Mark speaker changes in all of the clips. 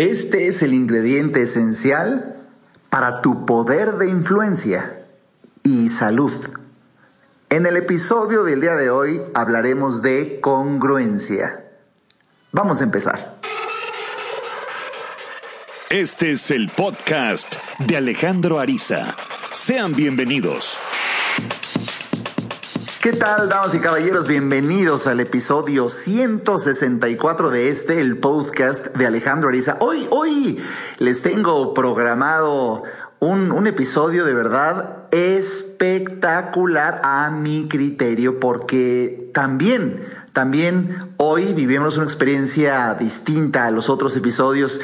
Speaker 1: Este es el ingrediente esencial para tu poder de influencia y salud. En el episodio del día de hoy hablaremos de congruencia. Vamos a empezar.
Speaker 2: Este es el podcast de Alejandro Ariza. Sean bienvenidos.
Speaker 1: ¿Qué tal, damas y caballeros? Bienvenidos al episodio 164 de este, el podcast de Alejandro Ariza. Hoy, hoy les tengo programado un, un, episodio de verdad espectacular a mi criterio porque también también hoy vivimos una experiencia distinta a los otros episodios,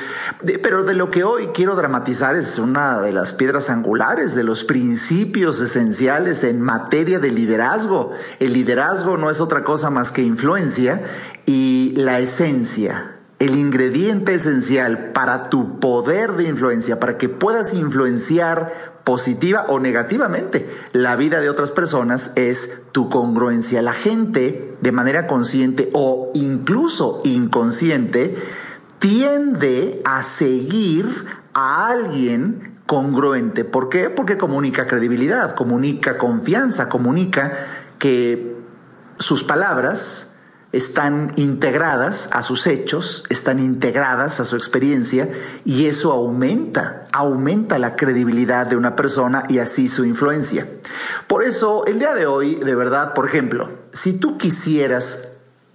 Speaker 1: pero de lo que hoy quiero dramatizar es una de las piedras angulares, de los principios esenciales en materia de liderazgo. El liderazgo no es otra cosa más que influencia y la esencia, el ingrediente esencial para tu poder de influencia, para que puedas influenciar positiva o negativamente la vida de otras personas es tu congruencia. La gente, de manera consciente o incluso inconsciente, tiende a seguir a alguien congruente. ¿Por qué? Porque comunica credibilidad, comunica confianza, comunica que sus palabras están integradas a sus hechos, están integradas a su experiencia y eso aumenta, aumenta la credibilidad de una persona y así su influencia. Por eso, el día de hoy, de verdad, por ejemplo, si tú quisieras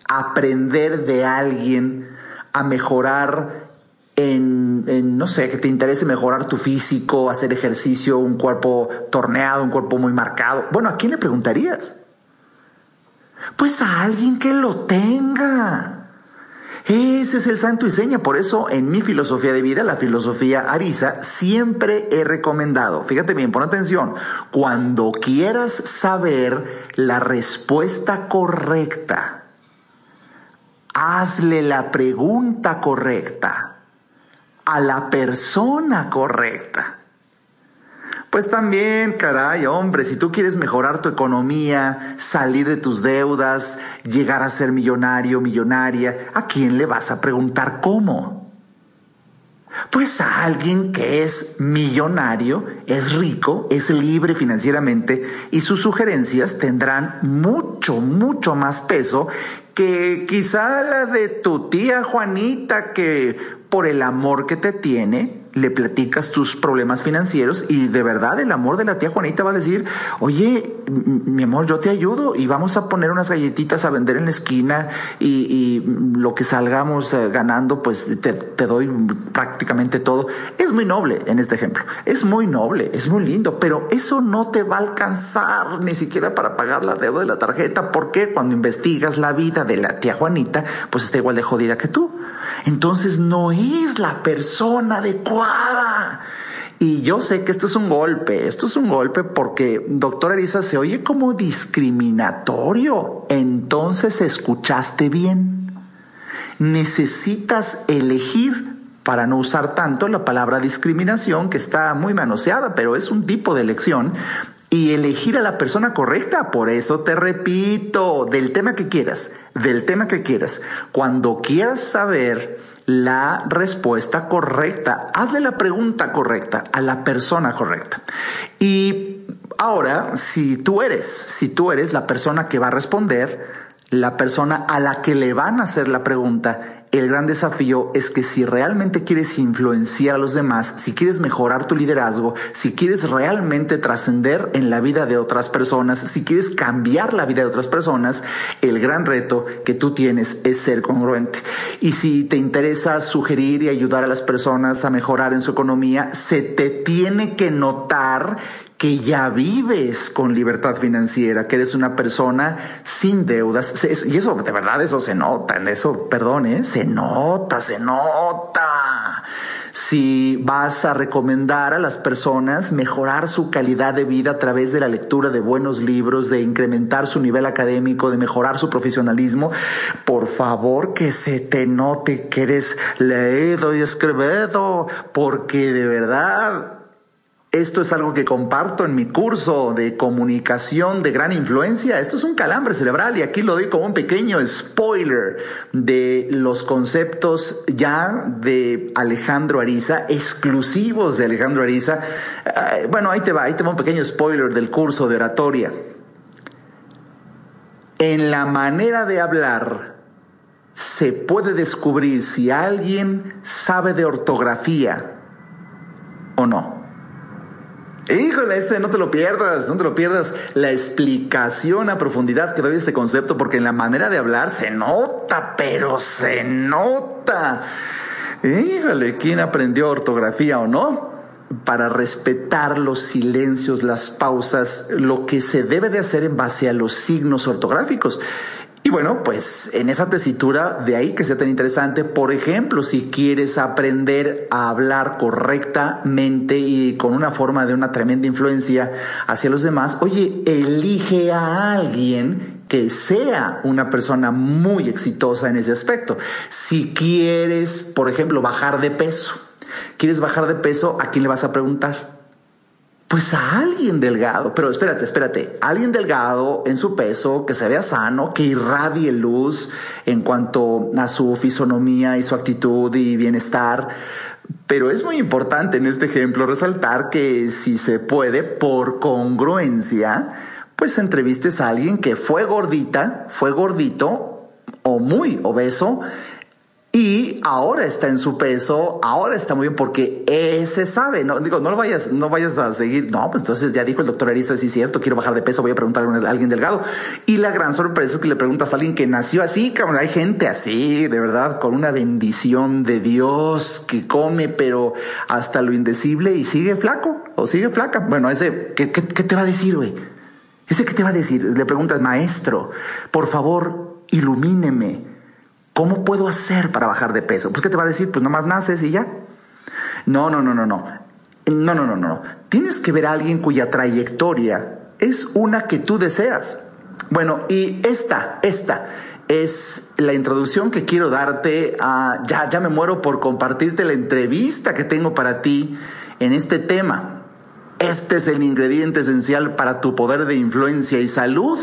Speaker 1: aprender de alguien a mejorar en, no sé, que te interese mejorar tu físico, hacer ejercicio, un cuerpo torneado, un cuerpo muy marcado, bueno, ¿a quién le preguntarías? Pues a alguien que lo tenga. Ese es el santo y seña. Por eso en mi filosofía de vida, la filosofía Arisa, siempre he recomendado, fíjate bien, pon atención, cuando quieras saber la respuesta correcta, hazle la pregunta correcta a la persona correcta. Pues también, caray, hombre, si tú quieres mejorar tu economía, salir de tus deudas, llegar a ser millonario, millonaria, ¿a quién le vas a preguntar cómo? Pues a alguien que es millonario, es rico, es libre financieramente y sus sugerencias tendrán mucho, mucho más peso que quizá la de tu tía Juanita que por el amor que te tiene, le platicas tus problemas financieros y de verdad el amor de la tía Juanita va a decir, oye, mi amor, yo te ayudo y vamos a poner unas galletitas a vender en la esquina y, lo que salgamos eh, ganando, pues te, te, doy prácticamente todo. Es muy noble en este ejemplo, es muy noble, es muy lindo, pero eso no te va a alcanzar ni siquiera para pagar la deuda de la tarjeta, porque cuando investigas la vida de la tía Juanita, pues está igual de jodida que tú. Entonces no es la persona adecuada. Y yo sé que esto es un golpe, esto es un golpe porque, doctor Arisa, se oye como discriminatorio. Entonces escuchaste bien. Necesitas elegir para no usar tanto la palabra discriminación, que está muy manoseada, pero es un tipo de elección, y elegir a la persona correcta. Por eso te repito, del tema que quieras, del tema que quieras, cuando quieras saber la respuesta correcta, hazle la pregunta correcta a la persona correcta. Y ahora, si tú eres, si tú eres la persona que va a responder, la persona a la que le van a hacer la pregunta, el gran desafío es que si realmente quieres influenciar a los demás, si quieres mejorar tu liderazgo, si quieres realmente trascender en la vida de otras personas, si quieres cambiar la vida de otras personas, el gran reto que tú tienes es ser congruente. Y si te interesa sugerir y ayudar a las personas a mejorar en su economía, se te tiene que notar que ya vives con libertad financiera, que eres una persona sin deudas. Y eso, de verdad, eso se nota, en eso, perdón, ¿eh? se nota, se nota. Si vas a recomendar a las personas mejorar su calidad de vida a través de la lectura de buenos libros, de incrementar su nivel académico, de mejorar su profesionalismo, por favor que se te note que eres leído y escribido, porque de verdad Esto es algo que comparto en mi curso de comunicación de gran influencia. Esto es un calambre cerebral y aquí lo doy como un pequeño spoiler de los conceptos ya de Alejandro Ariza, exclusivos de Alejandro Ariza. Eh, bueno, ahí te va, ahí te va un pequeño spoiler del curso de oratoria. En la manera de hablar se puede descubrir si alguien sabe de ortografía o no. Híjole, este no te lo pierdas, no te lo pierdas. La explicación a profundidad que doy este concepto, porque en la manera de hablar se nota, pero se nota. Híjole, ¿quién aprendió ortografía o no? Para respetar los silencios, las pausas, lo que se debe de hacer en base a los signos ortográficos. Bueno, pues en esa tesitura, de ahí que sea tan interesante, por ejemplo, si quieres aprender a hablar correctamente y con una forma de una tremenda influencia hacia los demás, oye, elige a alguien que sea una persona muy exitosa en ese aspecto. Si quieres, por ejemplo, bajar de peso, quieres bajar de peso, ¿a quién le vas a preguntar? Pues a alguien delgado, pero espérate, espérate, alguien delgado en su peso, que se vea sano, que irradie luz en cuanto a su fisonomía y su actitud y bienestar. Pero es muy importante en este ejemplo resaltar que si se puede, por congruencia, pues entrevistes a alguien que fue gordita, fue gordito o muy obeso y ahora está en su peso, ahora está muy bien porque ese sabe, no digo, no lo vayas, no vayas a seguir, no, pues entonces ya dijo el doctor Arisa, sí es cierto, quiero bajar de peso, voy a preguntarle a alguien delgado. Y la gran sorpresa es que le preguntas a alguien que nació así, cabrón, hay gente así, de verdad, con una bendición de Dios que come, pero hasta lo indecible y sigue flaco o sigue flaca. Bueno, ese, ¿qué, qué, qué te va a decir, güey? Ese qué te va a decir, le preguntas, maestro, por favor, ilumíneme ¿Cómo puedo hacer para bajar de peso? Pues ¿qué te va a decir? Pues nomás naces y ya. No, no, no, no, no. No, no, no, no. Tienes que ver a alguien cuya trayectoria es una que tú deseas. Bueno, y esta, esta es la introducción que quiero darte a, ya, ya me muero por compartirte la entrevista que tengo para ti en este tema. Este es el ingrediente esencial para tu poder de influencia y salud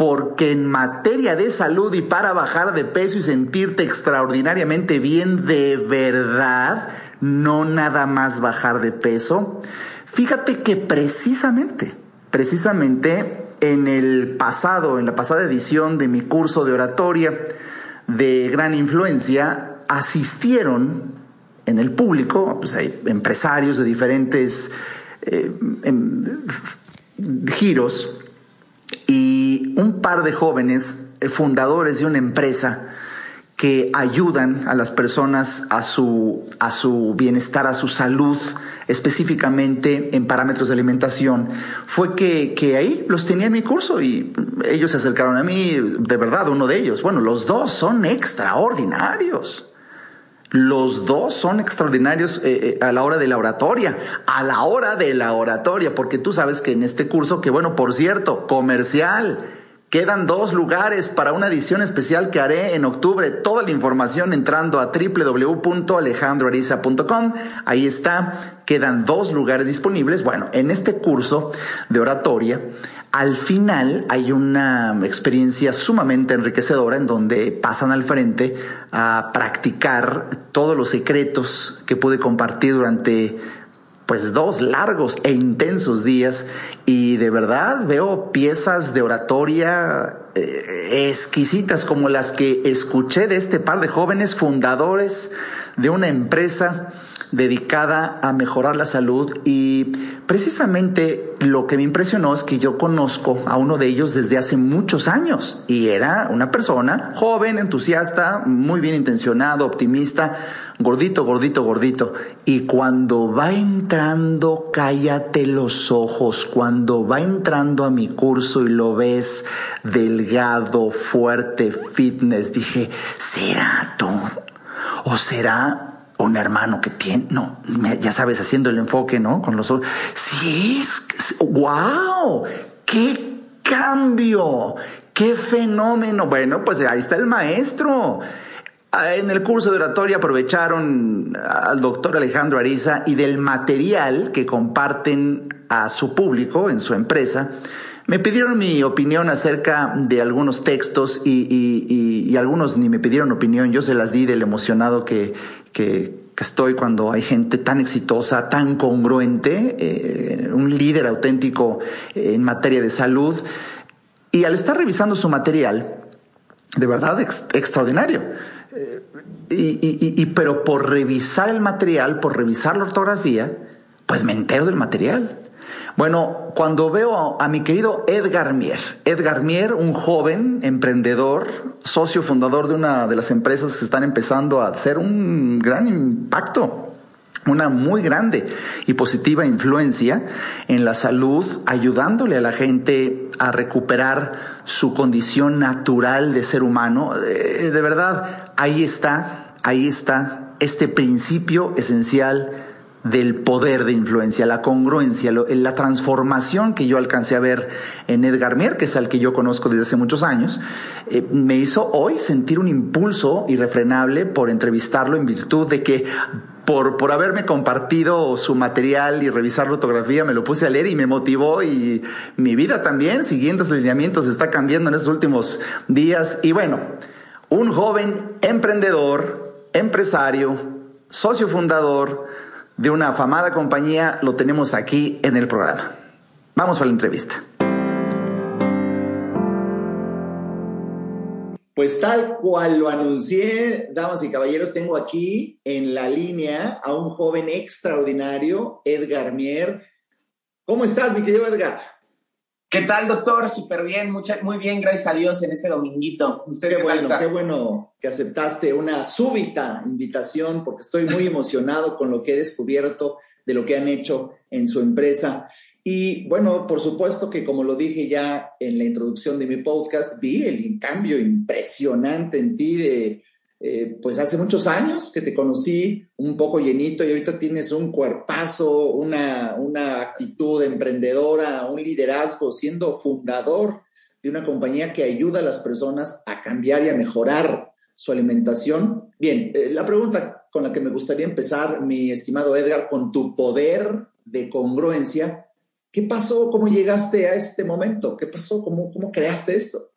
Speaker 1: porque en materia de salud y para bajar de peso y sentirte extraordinariamente bien de verdad, no nada más bajar de peso, fíjate que precisamente, precisamente en el pasado, en la pasada edición de mi curso de oratoria de gran influencia, asistieron en el público, pues hay empresarios de diferentes eh, em, giros, y un par de jóvenes eh, fundadores de una empresa que ayudan a las personas a su, a su bienestar, a su salud, específicamente en parámetros de alimentación, fue que, que, ahí los tenía en mi curso y ellos se acercaron a mí, de verdad, uno de ellos. Bueno, los dos son extraordinarios. Los dos son extraordinarios eh, eh, a la hora de la oratoria, a la hora de la oratoria, porque tú sabes que en este curso, que bueno, por cierto, comercial, quedan dos lugares para una edición especial que haré en octubre. Toda la información entrando a www.alejandroariza.com. Ahí está, quedan dos lugares disponibles. Bueno, en este curso de oratoria, al final hay una experiencia sumamente enriquecedora en donde pasan al frente a practicar todos los secretos que pude compartir durante pues dos largos e intensos días. Y de verdad veo piezas de oratoria eh, exquisitas como las que escuché de este par de jóvenes fundadores de una empresa dedicada a mejorar la salud y precisamente lo que me impresionó es que yo conozco a uno de ellos desde hace muchos años y era una persona joven, entusiasta, muy bien intencionado, optimista, gordito, gordito, gordito. Y cuando va entrando, cállate los ojos, cuando va entrando a mi curso y lo ves delgado, fuerte, fitness, dije, ¿será tú? ¿O será un hermano que tiene, no, ya sabes, haciendo el enfoque, ¿no? Con los ojos. Sí, es, wow, qué cambio, qué fenómeno. Bueno, pues ahí está el maestro. Ah, en el curso de oratoria aprovecharon al doctor Alejandro Ariza y del material que comparten a su público en su empresa, me pidieron mi opinión acerca de algunos textos y, algunos ni me pidieron opinión, yo se las di del emocionado que, estoy cuando hay gente tan exitosa, tan congruente, eh, un líder auténtico en materia de salud. Y al estar revisando su material, de verdad extraordinario. Eh, y, pero por revisar el material, por revisar la ortografía, pues me entero del material. Bueno, cuando veo a, mi querido Edgar Mier, Edgar Mier, un joven emprendedor, socio fundador de una de las empresas que están empezando a hacer un gran impacto una muy grande y positiva influencia en la salud, ayudándole a la gente a recuperar su condición natural de ser humano. Eh, de verdad, ahí está, ahí está este principio esencial del poder de influencia, la congruencia, la transformación que yo alcancé a ver en Edgar Mier, que es al que yo conozco desde hace muchos años, eh, me hizo hoy sentir un impulso irrefrenable por entrevistarlo en virtud de que por, por haberme compartido su material y revisar la fotografía, me lo puse a leer y me motivó y mi vida también, siguiendo esos lineamientos, está cambiando en estos últimos días. Y bueno, un joven emprendedor, empresario, socio fundador, de una afamada compañía lo tenemos aquí en el programa. Vamos a la entrevista. Pues tal cual lo anuncié, damas y caballeros, tengo aquí en la línea a un joven extraordinario, Edgar Mier. ¿Cómo estás, mi querido Edgar?
Speaker 3: ¿Qué tal, doctor? Súper bien, muy bien, gracias a Dios en este dominguito.
Speaker 1: ¿Usted qué, bueno, qué bueno que aceptaste una súbita invitación porque estoy muy emocionado con lo que he descubierto de lo que han hecho en su empresa. Y bueno, por supuesto que como lo dije ya en la introducción de mi podcast, vi el cambio impresionante en ti de eh, pues hace muchos años que te conocí un poco llenito y ahorita tienes un cuerpazo, una, una actitud emprendedora, un liderazgo, siendo fundador de una compañía que ayuda a las personas a cambiar y a mejorar su alimentación. Bien, eh, la pregunta con la que me gustaría empezar, mi estimado Edgar, con tu poder de congruencia, ¿qué pasó? ¿Cómo llegaste a este momento? ¿Qué pasó? ¿Cómo, cómo creaste esto?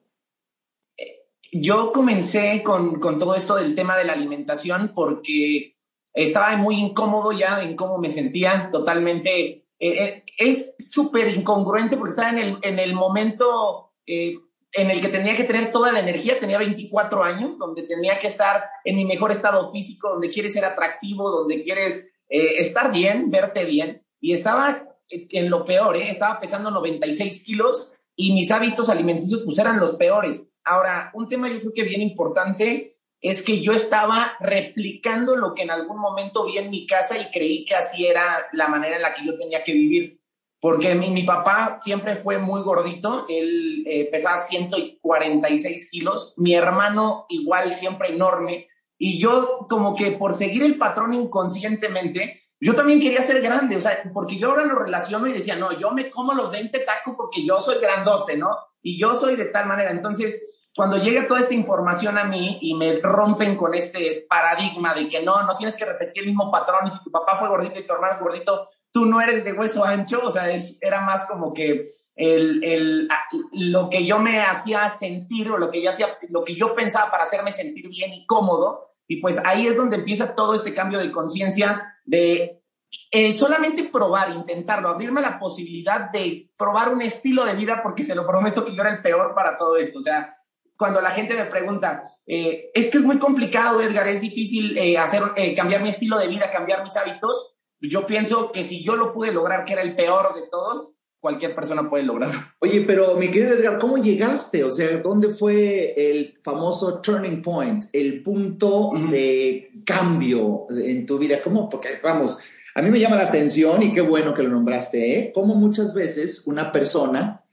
Speaker 3: Yo comencé con, todo esto del tema de la alimentación porque estaba muy incómodo ya en cómo me sentía totalmente. Eh, eh, es súper incongruente porque estaba en el, en el momento eh, en el que tenía que tener toda la energía, tenía 24 años, donde tenía que estar en mi mejor estado físico, donde quieres ser atractivo, donde quieres estar bien, verte bien. Y estaba en lo peor, estaba pesando 96 kilos y mis hábitos alimenticios pues eran los peores Ahora, un tema yo creo que bien importante es que yo estaba replicando lo que en algún momento vi en mi casa y creí que así era la manera en la que yo tenía que vivir. Porque mi, papá siempre fue muy gordito, él eh, pesaba 146 kilos, mi hermano igual siempre enorme, y yo como que por seguir el patrón inconscientemente, yo también quería ser grande, o sea, porque yo ahora lo relaciono y decía, no, yo me como los 20 tacos porque yo soy grandote, ¿no? Y yo soy de tal manera. Entonces, cuando llega toda esta información a mí y me rompen con este paradigma de que no, no tienes que repetir el mismo patrón y si tu papá fue gordito y tu hermano es gordito, tú no eres de hueso ancho, o sea, es, era más como que el, el, lo que yo me hacía sentir o lo que yo hacía, lo que yo pensaba para hacerme sentir bien y cómodo, y pues ahí es donde empieza todo este cambio de conciencia de eh, solamente probar, intentarlo, abrirme la posibilidad de probar un estilo de vida, porque se lo prometo que yo era el peor para todo esto. O sea, cuando la gente me pregunta, eh, es que es muy complicado, Edgar, es difícil eh, hacer, eh, cambiar mi estilo de vida, cambiar mis hábitos. Yo pienso que si yo lo pude lograr, que era el peor de todos, cualquier persona puede lograrlo.
Speaker 1: Oye, pero mi querido Edgar, ¿cómo llegaste? O sea, ¿dónde fue el famoso turning point, el punto de cambio en tu vida? ¿Cómo? Porque, vamos, a mí me llama la atención y qué bueno que lo nombraste, ¿eh? Cómo muchas veces una persona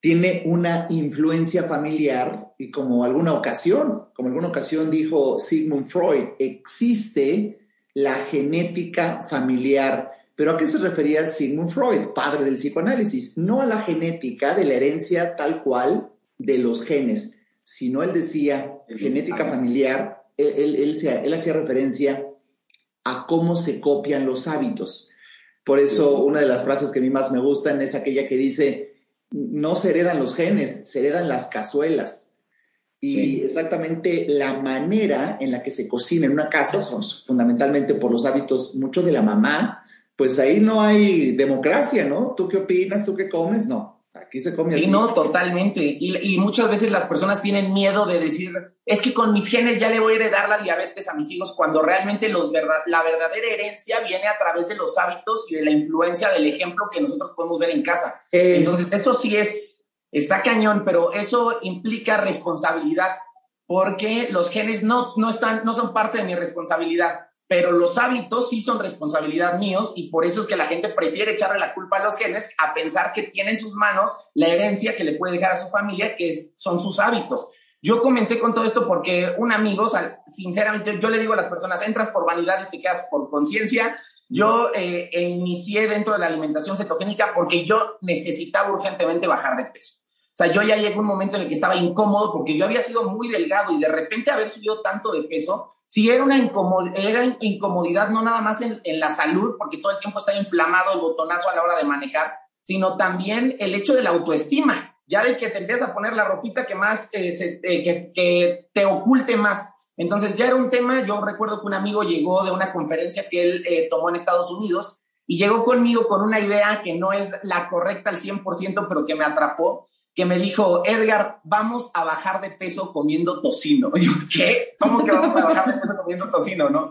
Speaker 1: tiene una influencia familiar y como alguna ocasión, como alguna ocasión dijo Sigmund Freud, existe la genética familiar. ¿Pero a qué se refería Sigmund Freud, padre del psicoanálisis? No a la genética de la herencia tal cual de los genes, sino él decía genética familiar él, él, hacía referencia a cómo se copian los hábitos. Por eso una de las frases que a mí más me gustan es aquella que dice, no se heredan los genes, se heredan las cazuelas. Y exactamente la manera en la que se cocina en una casa son fundamentalmente por los hábitos mucho de la mamá, pues ahí no hay democracia, ¿no? ¿Tú qué opinas? ¿Tú qué comes? No. Aquí se come
Speaker 3: sí, no, totalmente. Y, muchas veces las personas tienen miedo de decir, es que con mis genes ya le voy a heredar la diabetes a mis hijos, cuando realmente los la verdadera herencia viene a través de los hábitos y de la influencia del ejemplo que nosotros podemos ver en casa. Entonces, eso sí es, está cañón, pero eso implica responsabilidad, porque los genes no, no, están, no son parte de mi responsabilidad pero los hábitos sí son responsabilidad míos y por eso es que la gente prefiere echarle la culpa a los genes a pensar que tiene en sus manos la herencia que le puede dejar a su familia, que son sus hábitos. Yo comencé con todo esto porque un amigo, sinceramente, yo le digo a las personas, entras por vanidad y te quedas por conciencia. Yo eh, inicié dentro de la alimentación cetogénica porque yo necesitaba urgentemente bajar de peso. O sea, yo ya llegué a un momento en el que estaba incómodo porque yo había sido muy delgado y de repente haber subido tanto de peso, si era una incomodidad, incomodidad no nada más en, la salud, porque todo el tiempo está inflamado el botonazo a la hora de manejar, sino también el hecho de la autoestima, ya de que te empiezas a poner la ropita que más, eh, eh, que, te oculte más. Entonces ya era un tema, yo recuerdo que un amigo llegó de una conferencia que él eh, tomó en Estados Unidos y llegó conmigo con una idea que no es la correcta al 100%, pero que me atrapó, que me dijo, Edgar, vamos a bajar de peso comiendo tocino. Y ¿qué? ¿Cómo que vamos a bajar de peso comiendo tocino, no?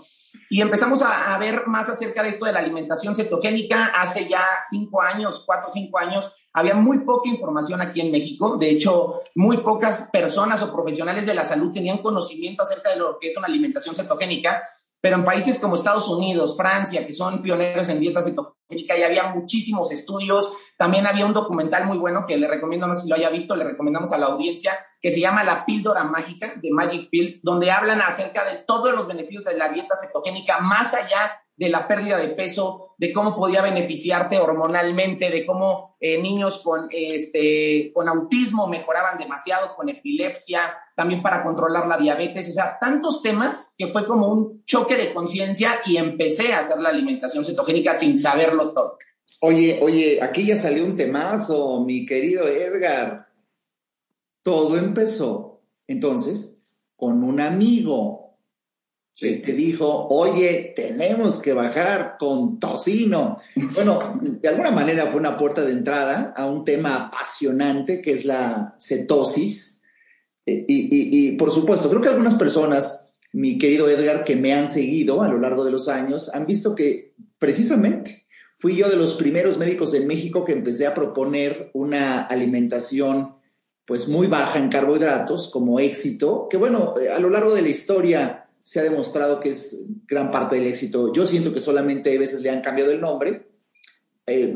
Speaker 3: Y empezamos a, ver más acerca de esto de la alimentación cetogénica. Hace ya cinco años, cuatro o cinco años, había muy poca información aquí en México. De hecho, muy pocas personas o profesionales de la salud tenían conocimiento acerca de lo que es una alimentación cetogénica. Pero en países como Estados Unidos, Francia, que son pioneros en dieta cetogénica, ya había muchísimos estudios. También había un documental muy bueno que le recomiendo, no sé si lo haya visto, le recomendamos a la audiencia, que se llama La píldora mágica de Magic Pill, donde hablan acerca de todos los beneficios de la dieta cetogénica, más allá de la pérdida de peso, de cómo podía beneficiarte hormonalmente, de cómo eh, niños con, este, con autismo mejoraban demasiado, con epilepsia, también para controlar la diabetes, o sea, tantos temas que fue como un choque de conciencia y empecé a hacer la alimentación cetogénica sin saberlo todo.
Speaker 1: Oye, oye, aquí ya salió un temazo, mi querido Edgar. Todo empezó entonces con un amigo que te dijo, oye, tenemos que bajar con tocino. Bueno, de alguna manera fue una puerta de entrada a un tema apasionante que es la cetosis. E, y, por supuesto, creo que algunas personas, mi querido Edgar, que me han seguido a lo largo de los años, han visto que precisamente fui yo de los primeros médicos en México que empecé a proponer una alimentación pues muy baja en carbohidratos como éxito, que bueno, a lo largo de la historia se ha demostrado que es gran parte del éxito. Yo siento que solamente a veces le han cambiado el nombre, eh,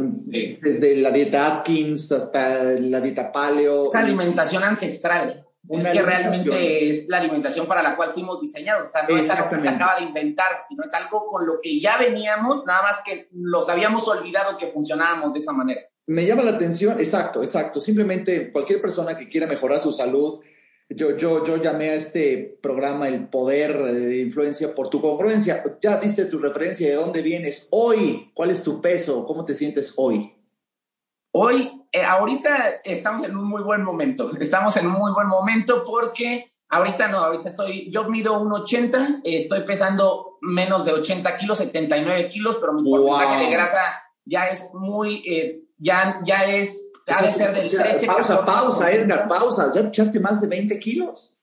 Speaker 1: desde la dieta Atkins hasta la dieta paleo.
Speaker 3: Esta alimentación ancestral. Es que realmente es la alimentación para la cual fuimos diseñados. O sea, no es algo que se acaba de inventar, sino es algo con lo que ya veníamos, nada más que los habíamos olvidado que funcionábamos de esa manera.
Speaker 1: Me llama la atención, exacto, exacto. Simplemente cualquier persona que quiera mejorar su salud, yo, yo, yo llamé a este programa El Poder de Influencia por tu congruencia. Ya viste tu referencia de dónde vienes hoy. ¿Cuál es tu peso? ¿Cómo te sientes hoy?
Speaker 3: Hoy, eh, ahorita estamos en un muy buen momento. Estamos en un muy buen momento porque ahorita no, ahorita estoy, yo mido 1,80, eh, estoy pesando menos de 80 kilos, 79 kilos, pero mi porcentaje de grasa ya es muy, eh, ya, ya es ha ser del 13.
Speaker 1: Pausa, pausa, Edgar, pausa. ¿Ya te echaste más de 20 kilos?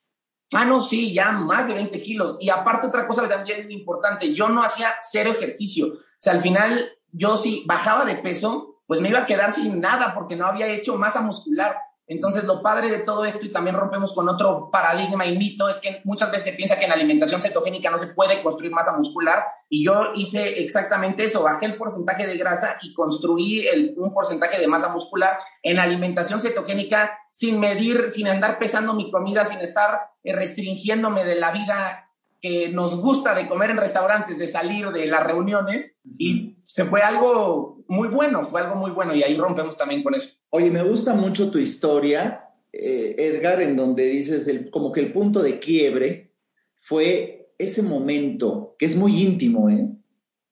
Speaker 3: Ah, no, sí, ya más de 20 kilos. Y aparte, otra cosa también importante, yo no hacía cero ejercicio. O sea, al final, yo sí bajaba de peso, pues me iba a quedar sin nada porque no había hecho masa muscular. Entonces, lo padre de todo esto, y también rompemos con otro paradigma y mito, es que muchas veces se piensa que en alimentación cetogénica no se puede construir masa muscular, y yo hice exactamente eso, bajé el porcentaje de grasa y construí un porcentaje de masa muscular en alimentación cetogénica sin medir, sin andar pesando mi comida, sin estar eh, restringiéndome de la vida que nos gusta de comer en restaurantes, de salir de las reuniones, y se fue algo muy bueno, fue algo muy bueno, y ahí rompemos también con eso.
Speaker 1: Oye, me gusta mucho tu historia, eh, Edgar, en donde dices el, como que el punto de quiebre fue ese momento, que es muy íntimo, ¿eh?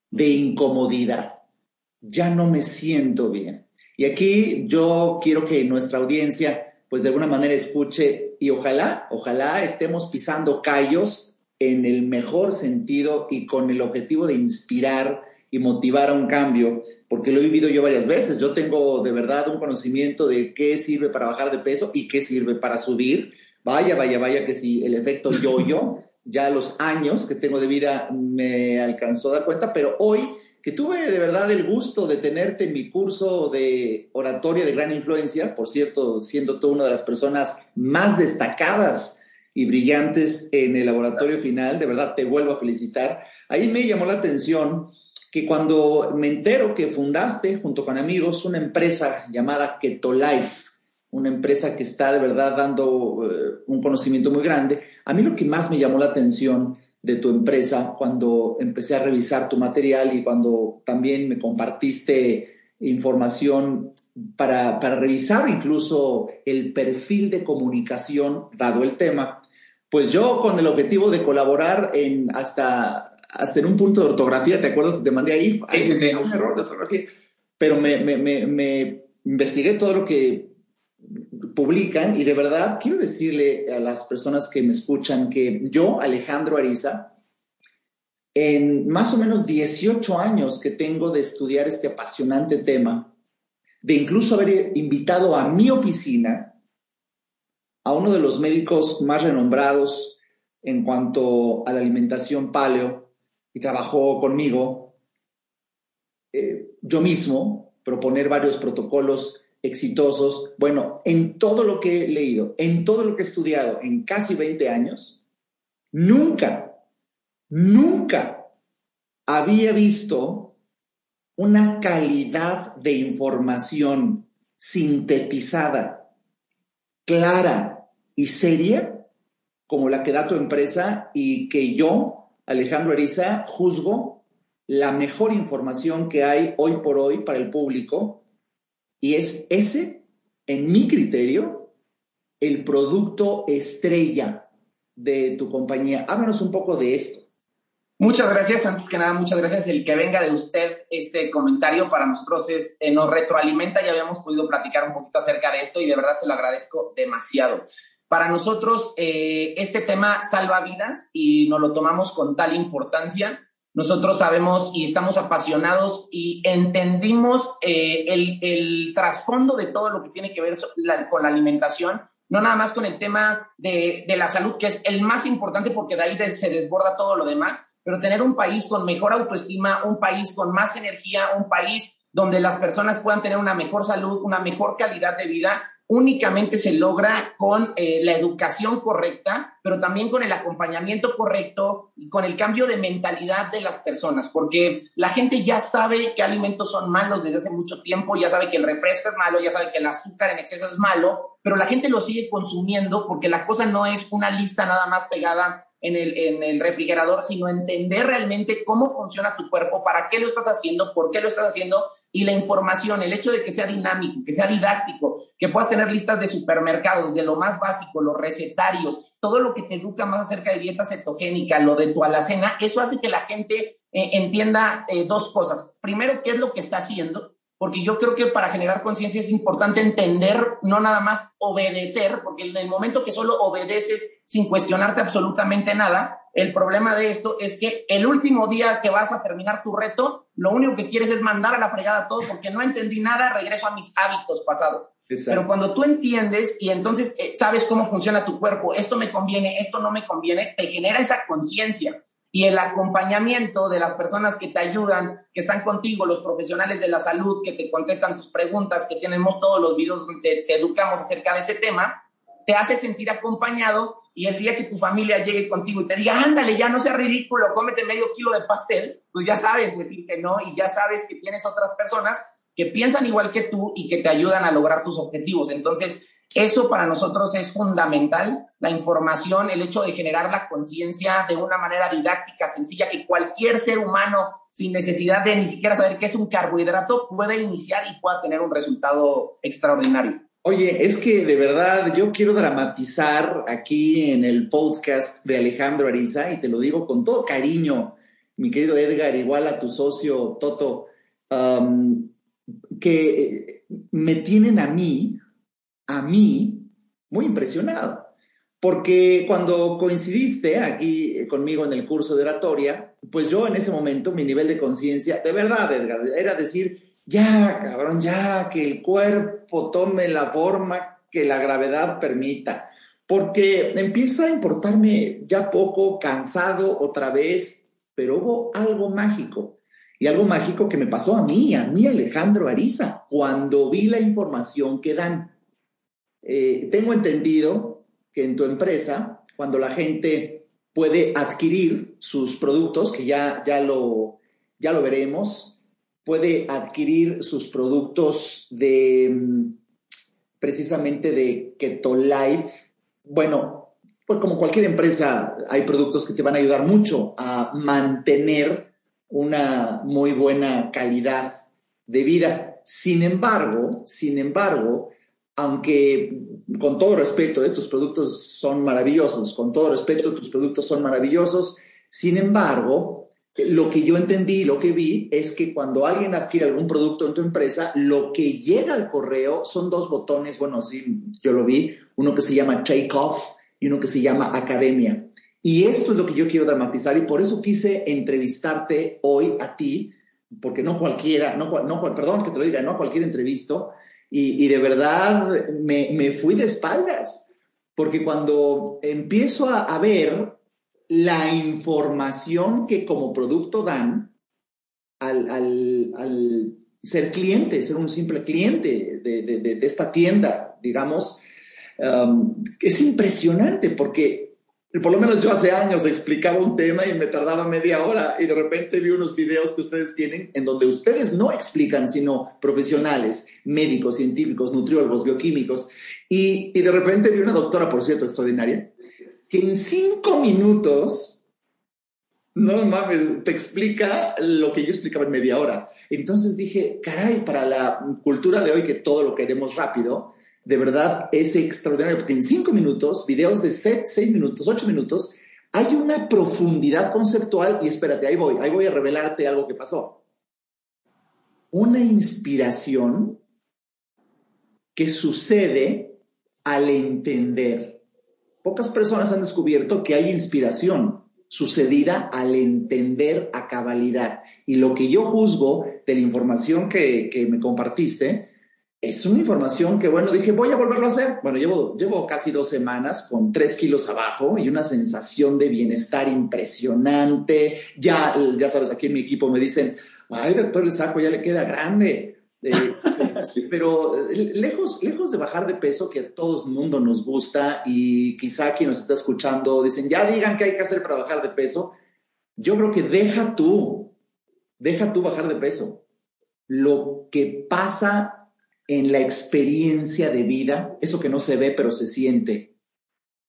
Speaker 1: de incomodidad. Ya no me siento bien. Y aquí yo quiero que nuestra audiencia, pues de alguna manera escuche y ojalá, ojalá estemos pisando callos en el mejor sentido y con el objetivo de inspirar y motivar a un cambio, porque lo he vivido yo varias veces. Yo tengo de verdad un conocimiento de qué sirve para bajar de peso y qué sirve para subir. Vaya, vaya, vaya, que si el efecto yo-yo, ya los años que tengo de vida me alcanzó a dar cuenta, pero hoy que tuve de verdad el gusto de tenerte en mi curso de oratoria de gran influencia, por cierto, siendo tú una de las personas más destacadas y brillantes en el laboratorio final, de verdad te vuelvo a felicitar. Ahí me llamó la atención que cuando me entero que fundaste junto con amigos una empresa llamada Keto Life, una empresa que está de verdad dando eh, un conocimiento muy grande, a mí lo que más me llamó la atención de tu empresa cuando empecé a revisar tu material y cuando también me compartiste información para, para revisar incluso el perfil de comunicación dado el tema, pues yo con el objetivo de colaborar en hasta, hasta en un punto de ortografía, ¿te acuerdas? Te mandé ahí
Speaker 3: sí, sí,
Speaker 1: un error de ortografía, pero me, me, me, me investigué todo lo que publican y de verdad quiero decirle a las personas que me escuchan que yo, Alejandro Ariza, en más o menos 18 años que tengo de estudiar este apasionante tema, de incluso haber invitado a mi oficina a uno de los médicos más renombrados en cuanto a la alimentación paleo y trabajó conmigo, eh, yo mismo, proponer varios protocolos exitosos. Bueno, en todo lo que he leído, en todo lo que he estudiado en casi 20 años, nunca, nunca había visto una calidad de información sintetizada, clara y seria como la que da tu empresa y que yo, Alejandro Ariza, juzgo la mejor información que hay hoy por hoy para el público y es ese, en mi criterio, el producto estrella de tu compañía. Háblanos un poco de esto.
Speaker 3: Muchas gracias, antes que nada, muchas gracias. El que venga de usted este comentario para nosotros es, eh, nos retroalimenta, ya habíamos podido platicar un poquito acerca de esto y de verdad se lo agradezco demasiado. Para nosotros eh, este tema salva vidas y nos lo tomamos con tal importancia. Nosotros sabemos y estamos apasionados y entendimos eh, el, trasfondo de todo lo que tiene que ver con la alimentación, no nada más con el tema de, la salud, que es el más importante porque de ahí se desborda todo lo demás, pero tener un país con mejor autoestima, un país con más energía, un país donde las personas puedan tener una mejor salud, una mejor calidad de vida, únicamente se logra con eh, la educación correcta, pero también con el acompañamiento correcto y con el cambio de mentalidad de las personas, porque la gente ya sabe qué alimentos son malos desde hace mucho tiempo, ya sabe que el refresco es malo, ya sabe que el azúcar en exceso es malo, pero la gente lo sigue consumiendo porque la cosa no es una lista nada más pegada en el, en el refrigerador, sino entender realmente cómo funciona tu cuerpo, para qué lo estás haciendo, por qué lo estás haciendo y la información, el hecho de que sea dinámico, que sea didáctico, que puedas tener listas de supermercados, de lo más básico, los recetarios, todo lo que te educa más acerca de dieta cetogénica, lo de tu alacena, eso hace que la gente eh, entienda eh, dos cosas. Primero, qué es lo que está haciendo, porque yo creo que para generar conciencia es importante entender, no nada más obedecer, porque en el momento que solo obedeces sin cuestionarte absolutamente nada, el problema de esto es que el último día que vas a terminar tu reto, lo único que quieres es mandar a la fregada todo porque no entendí nada, regreso a mis hábitos pasados. Pero cuando tú entiendes y entonces eh, sabes cómo funciona tu cuerpo, esto me conviene, esto no me conviene, te genera esa conciencia y el acompañamiento de las personas que te ayudan, que están contigo, los profesionales de la salud, que te contestan tus preguntas, que tenemos todos los videos donde te educamos acerca de ese tema, te hace sentir acompañado y el día que tu familia llegue contigo y te diga, ándale, ya no sea ridículo, cómete medio kilo de pastel, pues ya sabes decir que no y ya sabes que tienes otras personas que piensan igual que tú y que te ayudan a lograr tus objetivos. Entonces, eso para nosotros es fundamental, la información, el hecho de generar la conciencia de una manera didáctica, sencilla, que cualquier ser humano, sin necesidad de ni siquiera saber qué es un carbohidrato, puede iniciar y pueda tener un resultado extraordinario.
Speaker 1: Oye, es que de verdad yo quiero dramatizar aquí en el podcast de Alejandro Ariza y te lo digo con todo cariño, mi querido Edgar, igual a tu socio Toto, um, que me tienen a mí, a mí, muy impresionado. Porque cuando coincidiste aquí conmigo en el curso de oratoria, pues yo en ese momento mi nivel de conciencia, de verdad, Edgar, era decir, ya, cabrón, ya, que el cuerpo tome la forma que la gravedad permita, porque empieza a importarme ya poco, cansado otra vez, pero hubo algo mágico, y algo mágico que me pasó a mí, a mí Alejandro Ariza, cuando vi la información que dan. Eh, tengo entendido que en tu empresa, cuando la gente puede adquirir sus productos, que ya, ya, lo, ya lo veremos, puede adquirir sus productos de mm, precisamente de Keto Life. Bueno, pues como cualquier empresa, hay productos que te van a ayudar mucho a mantener una muy buena calidad de vida. Sin embargo, sin embargo, aunque con todo respeto, ¿eh? tus productos son maravillosos, con todo respeto, tus productos son maravillosos, sin embargo, lo que yo entendí, lo que vi, es que cuando alguien adquiere algún producto en tu empresa, lo que llega al correo son dos botones, bueno, sí, yo lo vi, uno que se llama Take Off y uno que se llama Academia. Y esto es lo que yo quiero dramatizar y por eso quise entrevistarte hoy a ti, porque no cualquiera, no, no perdón que te lo diga, no cualquier entrevisto, y, de verdad me, me, fui de espaldas, porque cuando empiezo a, a ver la información que como producto dan al, ser cliente, ser un simple cliente de, esta tienda, digamos, um, es impresionante porque por lo menos yo hace años explicaba un tema y me tardaba media hora y de repente vi unos videos que ustedes tienen en donde ustedes no explican, sino profesionales, médicos, científicos, nutriólogos, bioquímicos. Y, y de repente vi una doctora, por cierto, extraordinaria, que en cinco minutos, no mames, te explica lo que yo explicaba en media hora. Entonces dije, caray, para la cultura de hoy que todo lo queremos rápido, de verdad es extraordinario, porque en cinco minutos, videos de set, seis minutos, ocho minutos, hay una profundidad conceptual y espérate, ahí voy, ahí voy a revelarte algo que pasó. Una inspiración que sucede al entender Pocas personas han descubierto que hay inspiración sucedida al entender a cabalidad. Y lo que yo juzgo de la información que, me compartiste es una información que, bueno, dije, voy a volverlo a hacer. Bueno, llevo, llevo casi dos semanas con tres kilos abajo y una sensación de bienestar impresionante. Ya, ya sabes, aquí en mi equipo me dicen, ay, doctor, el saco ya le queda grande. Eh, pero eh, lejos, lejos de bajar de peso, que a todo el mundo nos gusta y quizá quien nos está escuchando dicen, ya digan qué hay que hacer para bajar de peso, yo creo que deja tú, deja tú bajar de peso. Lo que pasa en la experiencia de vida, eso que no se ve pero se siente.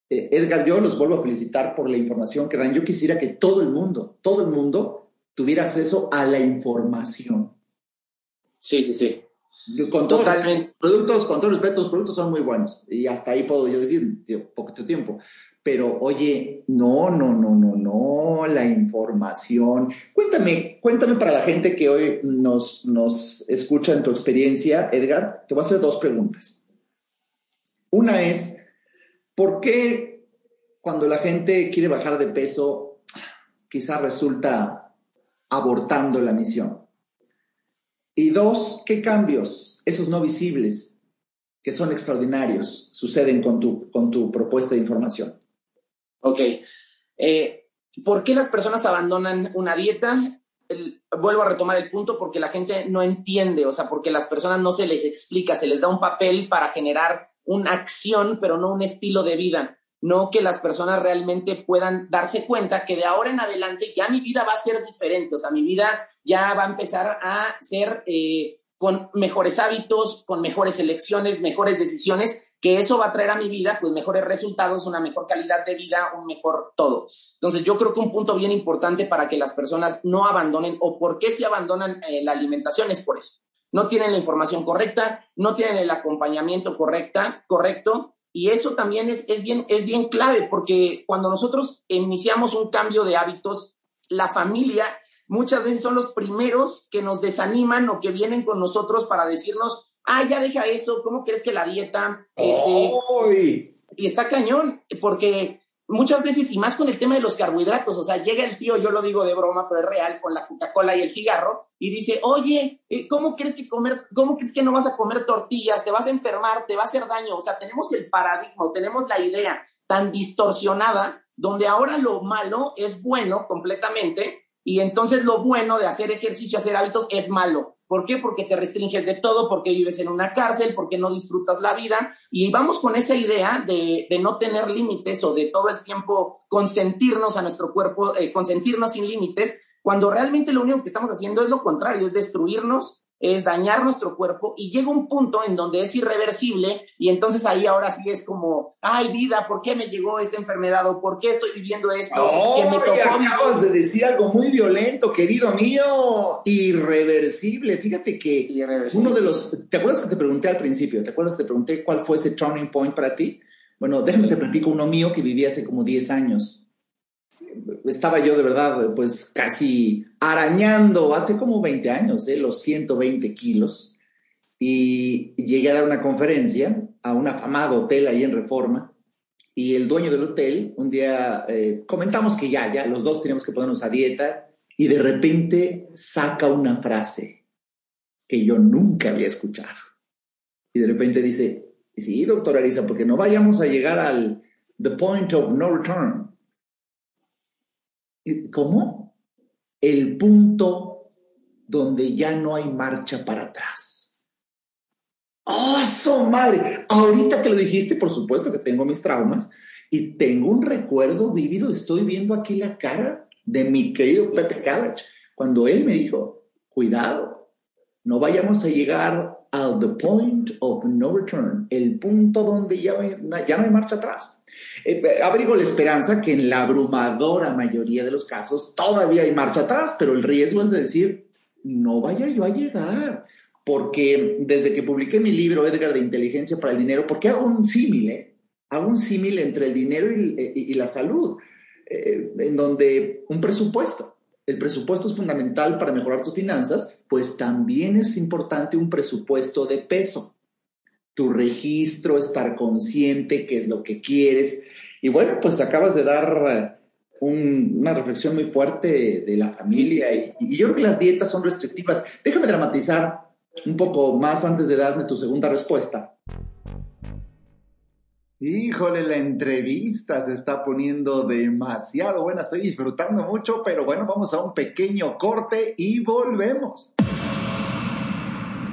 Speaker 1: Eh, Edgar, yo los vuelvo a felicitar por la información que dan. Yo quisiera que todo el mundo, todo el mundo tuviera acceso a la información
Speaker 3: Sí, sí, sí.
Speaker 1: Con Totalmente. productos, con todo respeto, los productos son muy buenos. Y hasta ahí puedo yo decir, tío, poquito tiempo. Pero oye, no, no, no, no, no, la información. Cuéntame, cuéntame para la gente que hoy nos, nos escucha en tu experiencia, Edgar, te voy a hacer dos preguntas. Una es, ¿por qué cuando la gente quiere bajar de peso, quizás resulta abortando la misión? Y dos, ¿qué cambios, esos no visibles, que son extraordinarios, suceden con tu, con tu propuesta de información?
Speaker 3: Ok. Eh, ¿Por qué las personas abandonan una dieta? vuelvo a retomar el punto porque la gente no entiende, o sea, porque las personas no se les explica, se les da un papel para generar una acción, pero no un estilo de vida no que las personas realmente puedan darse cuenta que de ahora en adelante ya mi vida va a ser diferente, o sea, mi vida ya va a empezar a ser eh, con mejores hábitos, con mejores elecciones, mejores decisiones, que eso va a traer a mi vida pues mejores resultados, una mejor calidad de vida, un mejor todo. Entonces yo creo que un punto bien importante para que las personas no abandonen o por qué si abandonan eh, la alimentación es por eso no tienen la información correcta, no tienen el acompañamiento correcta, correcto. Y eso también es, es, bien, es bien clave, porque cuando nosotros iniciamos un cambio de hábitos, la familia muchas veces son los primeros que nos desaniman o que vienen con nosotros para decirnos, ah, ya deja eso, ¿cómo crees que la dieta? Este, y está cañón, porque muchas veces, y más con el tema de los carbohidratos, o sea, llega el tío, yo lo digo de broma, pero es real, con la Coca-Cola y el cigarro, y dice, oye, eh, ¿cómo crees que comer, cómo crees que no vas a comer tortillas? Te vas a enfermar, te va a hacer daño. O sea, tenemos el paradigma, tenemos la idea tan distorsionada, donde ahora lo malo es bueno completamente, y entonces lo bueno de hacer ejercicio, hacer hábitos, es malo. ¿Por qué? Porque te restringes de todo, porque vives en una cárcel, porque no disfrutas la vida. Y vamos con esa idea de, no tener límites o de todo el tiempo consentirnos a nuestro cuerpo, eh, consentirnos sin límites, cuando realmente lo único que estamos haciendo es lo contrario, es destruirnos es dañar nuestro cuerpo y llega un punto en donde es irreversible y entonces ahí ahora sí es como, ay vida, ¿por qué me llegó esta enfermedad o por qué estoy viviendo esto?
Speaker 1: Oh, me acabas de decir algo muy violento, querido mío, irreversible. Fíjate que uno de los, ¿te acuerdas que te pregunté al principio? ¿Te acuerdas que te pregunté cuál fue ese turning point para ti? Bueno, déjame te platico uno mío que vivía hace como 10 años estaba yo de verdad, pues casi arañando hace como 20 años, ¿eh? los 120 kilos, y llegué a dar una conferencia a un afamado hotel ahí en Reforma, y el dueño del hotel, un día eh, comentamos que ya, ya, los dos teníamos que ponernos a dieta, y de repente saca una frase que yo nunca había escuchado. Y de repente dice, sí, doctor Arisa, porque no vayamos a llegar al the point of no return ¿Cómo? El punto donde ya no hay marcha para atrás. ¡Oh, su madre! Ahorita que lo dijiste, por supuesto que tengo mis traumas y tengo un recuerdo vívido. Estoy viendo aquí la cara de mi querido Pepe Calach cuando él me dijo, cuidado, no vayamos a llegar al the point of no return, el punto donde ya, ya no hay marcha atrás. Eh, abrigo la esperanza que en la abrumadora mayoría de los casos todavía hay marcha atrás, pero el riesgo es de decir, no vaya yo a llegar. Porque desde que publiqué mi libro, Edgar, de Inteligencia para el Dinero, porque hago un símil, eh? hago un símil entre el dinero y, la salud, eh, en donde un presupuesto, el presupuesto es fundamental para mejorar tus finanzas, pues también es importante un presupuesto de peso tu registro, estar consciente qué es lo que quieres. Y bueno, pues acabas de dar eh, una reflexión muy fuerte de la familia Y, yo creo que las dietas son restrictivas. Déjame dramatizar un poco más antes de darme tu segunda respuesta. Híjole, la entrevista se está poniendo demasiado buena, estoy disfrutando mucho, pero bueno, vamos a un pequeño corte y volvemos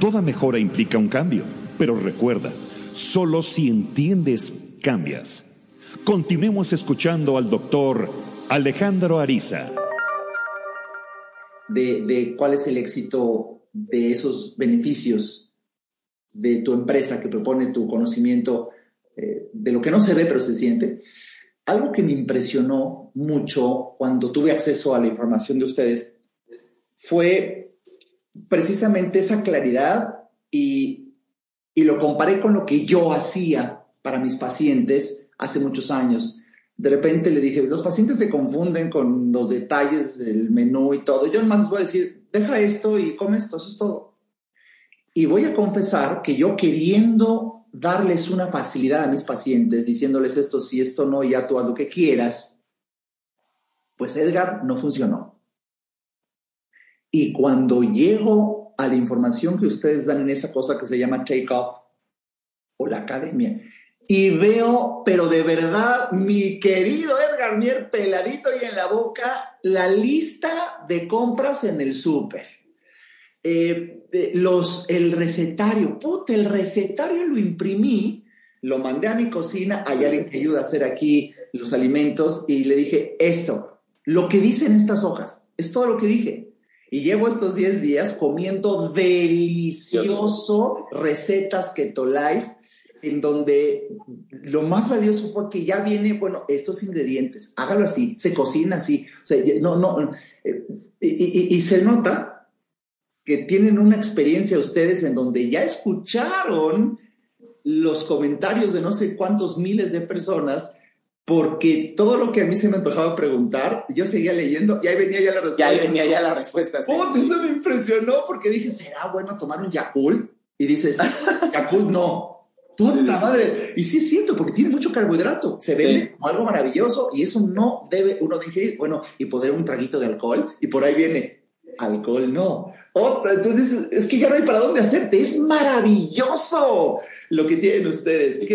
Speaker 2: Toda mejora implica un cambio, pero recuerda, solo si entiendes, cambias. Continuemos escuchando al doctor Alejandro Ariza.
Speaker 1: De, cuál es el éxito de esos beneficios de tu empresa que propone tu conocimiento eh, de lo que no se ve pero se siente. Algo que me impresionó mucho cuando tuve acceso a la información de ustedes fue precisamente esa claridad y, lo comparé con lo que yo hacía para mis pacientes hace muchos años. De repente le dije, los pacientes se confunden con los detalles del menú y todo. Yo más les voy a decir, deja esto y come esto, eso es todo. Y voy a confesar que yo queriendo darles una facilidad a mis pacientes diciéndoles esto sí, esto no, y ya tú haz lo que quieras, pues Edgar no funcionó. Y cuando llego a la información que ustedes dan en esa cosa que se llama Take Off o la academia, y veo, pero de verdad, mi querido Edgar Mier, peladito y en la boca, la lista de compras en el súper. Eh, los, el recetario, puta, el recetario lo imprimí, lo mandé a mi cocina, hay alguien que ayuda a hacer aquí los alimentos y le dije, esto, lo que dicen estas hojas, es todo lo que dije. Y llevo estos 10 días comiendo delicioso recetas Keto Life, en donde lo más valioso fue que ya viene, bueno, estos ingredientes, hágalo así, se cocina así, o sea, no, no, eh, y se nota que tienen una experiencia ustedes en donde ya escucharon los comentarios de no sé cuántos miles de personas, porque todo lo que a mí se me antojaba preguntar, yo seguía leyendo y ahí venía ya la respuesta.
Speaker 3: Y ahí venía ya la respuesta.
Speaker 1: Sí, Eso me impresionó porque dije, ¿será bueno tomar un Yakult? Y dices, Yakult no. Puta madre. Y sí siento, porque tiene mucho carbohidrato. Se vende como algo maravilloso y eso no debe uno de ingerir. Bueno, y poder un traguito de alcohol y por ahí viene, alcohol no. Otra, entonces es que ya no hay para dónde hacerte. Es maravilloso lo que tienen ustedes.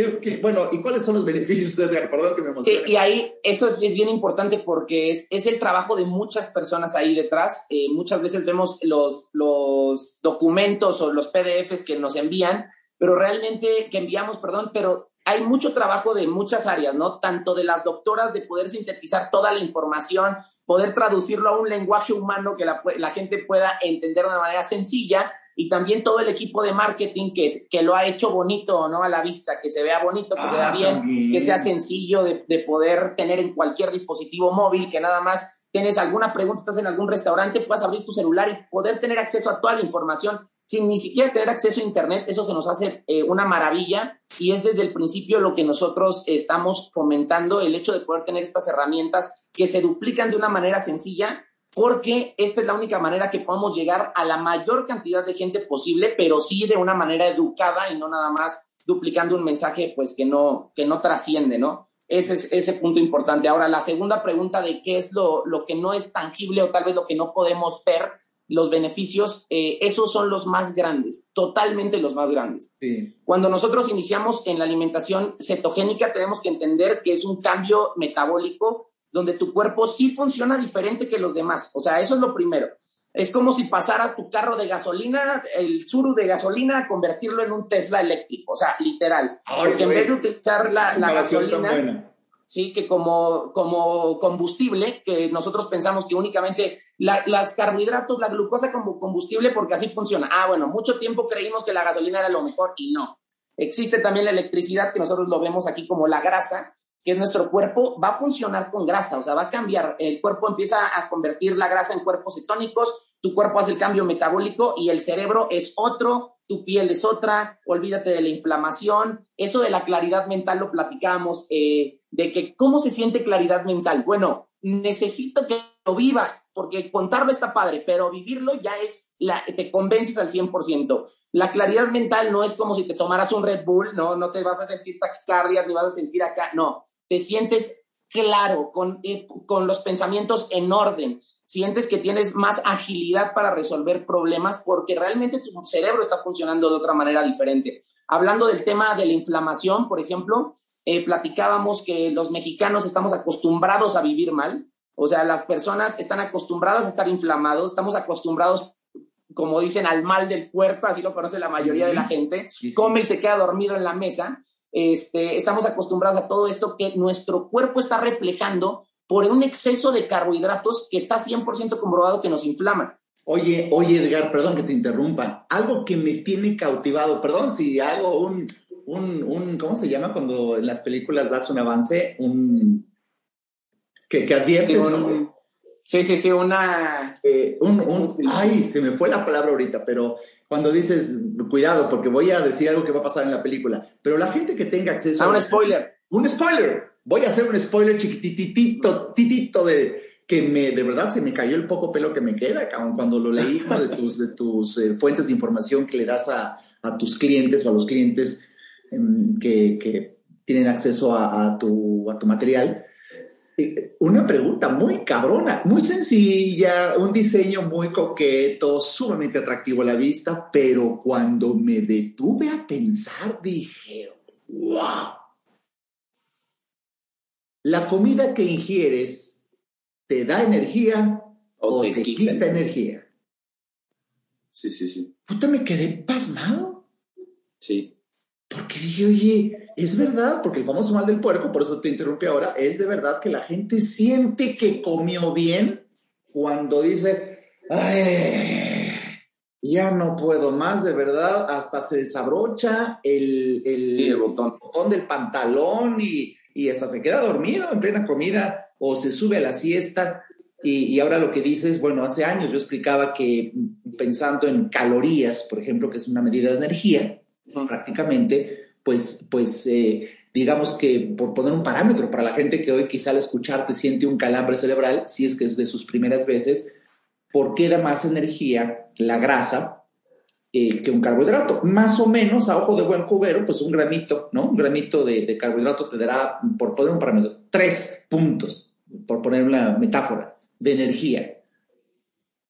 Speaker 1: bueno, ¿y cuáles son los beneficios, Edgar? Perdón que me emocione.
Speaker 3: Sí, y ahí eso es, bien importante porque es, es, el trabajo de muchas personas ahí detrás. Eh, muchas veces vemos los, los documentos o los PDFs que nos envían, pero realmente, que enviamos, perdón, pero hay mucho trabajo de muchas áreas, ¿no? Tanto de las doctoras de poder sintetizar toda la información, poder traducirlo a un lenguaje humano que la, la, gente pueda entender de una manera sencilla y también todo el equipo de marketing que, que lo ha hecho bonito, ¿no? A la vista, que se vea bonito, que se vea ah, bien, que sea sencillo de, de, poder tener en cualquier dispositivo móvil, que nada más tienes alguna pregunta, estás en algún restaurante, puedas abrir tu celular y poder tener acceso a toda la información sin ni siquiera tener acceso a Internet, eso se nos hace eh, una maravilla y es desde el principio lo que nosotros estamos fomentando, el hecho de poder tener estas herramientas que se duplican de una manera sencilla, porque esta es la única manera que podemos llegar a la mayor cantidad de gente posible, pero sí de una manera educada y no nada más duplicando un mensaje pues que no, que no trasciende, ¿no? Ese es ese punto importante. Ahora, la segunda pregunta de qué es lo, lo que no es tangible o tal vez lo que no podemos ver, los beneficios, eh, esos son los más grandes, totalmente los más grandes. Cuando nosotros iniciamos en la alimentación cetogénica, tenemos que entender que es un cambio metabólico donde tu cuerpo sí funciona diferente que los demás. O sea, eso es lo primero. Es como si pasaras tu carro de gasolina, el suru de gasolina, a convertirlo en un Tesla eléctrico. O sea, literal. Porque en vez de utilizar la, la gasolina, sí, que como, como combustible, que nosotros pensamos que únicamente la, las carbohidratos, la glucosa como combustible, porque así funciona. Ah, bueno, mucho tiempo creímos que la gasolina era lo mejor y no. Existe también la electricidad, que nosotros lo vemos aquí como la grasa, que es nuestro cuerpo, va a funcionar con grasa, o sea, va a cambiar. El cuerpo empieza a convertir la grasa en cuerpos cetónicos, tu cuerpo hace el cambio metabólico y el cerebro es otro, tu piel es otra, olvídate de la inflamación. Eso de la claridad mental lo platicábamos, eh, de que cómo se siente claridad mental. Bueno, necesito que lo vivas, porque contarlo está padre, pero vivirlo ya es, la, te convences al 100%. La claridad mental no es como si te tomaras un Red Bull, no, no te vas a sentir taquicardia, ni vas a sentir acá, no, te sientes claro, con, eh, con los pensamientos en orden, sientes que tienes más agilidad para resolver problemas porque realmente tu cerebro está funcionando de otra manera diferente. Hablando del tema de la inflamación, por ejemplo, eh, platicábamos que los mexicanos estamos acostumbrados a vivir mal, o sea, las personas están acostumbradas a estar inflamados, estamos acostumbrados, como dicen, al mal del puerto, así lo conoce la mayoría de la gente, come y se queda dormido en la mesa. Este, estamos acostumbrados a todo esto que nuestro cuerpo está reflejando por un exceso de carbohidratos que está 100% comprobado que nos inflaman.
Speaker 1: Oye, oye Edgar, perdón que te interrumpa. Algo que me tiene cautivado, perdón si hago un, un, un ¿cómo se llama cuando en las películas das un avance? Un, que, que adviertes,
Speaker 3: Sí, sí, sí, una...
Speaker 1: Eh, un, ay, se me fue la palabra ahorita, pero cuando dices, cuidado, porque voy a decir algo que va a pasar en la película, pero la gente que tenga acceso...
Speaker 3: A un spoiler.
Speaker 1: Un spoiler. Voy a hacer un spoiler chiquititito, titito de que me, de verdad se me cayó el poco pelo que me queda cuando lo leí de tus, de tus eh, fuentes de información que le das a, a tus clientes o a los clientes em, que, que tienen acceso a, a, tu, a tu material. Eh, una pregunta muy cabrona, muy sencilla, un diseño muy coqueto, sumamente atractivo a la vista, pero cuando me detuve a pensar dije, wow. La comida que ingieres te da energía o, te, quita. energía.
Speaker 4: Sí, sí, sí.
Speaker 1: Puta, me quedé pasmado.
Speaker 4: Sí.
Speaker 1: Porque dije, oye, es verdad, porque el famoso mal del puerco, por eso te interrumpí ahora, es de verdad que la gente siente que comió bien cuando dice, ay, ya no puedo más, de verdad, hasta se desabrocha el, el,
Speaker 4: botón.
Speaker 1: botón. del pantalón y, y, hasta se queda dormido en plena comida o se sube a la siesta. Y, y, ahora lo que dices, bueno, hace años yo explicaba que pensando en calorías, por ejemplo, que es una medida de energía, prácticamente, pues, pues eh, digamos que por poner un parámetro para la gente que hoy quizá al escucharte siente un calambre cerebral, si es que es de sus primeras veces, ¿por qué da más energía la grasa eh, que un carbohidrato? Más o menos, a ojo de buen cubero, pues un gramito, ¿no? Un gramito de, de carbohidrato te dará, por poner un parámetro, tres puntos, por poner una metáfora, de energía.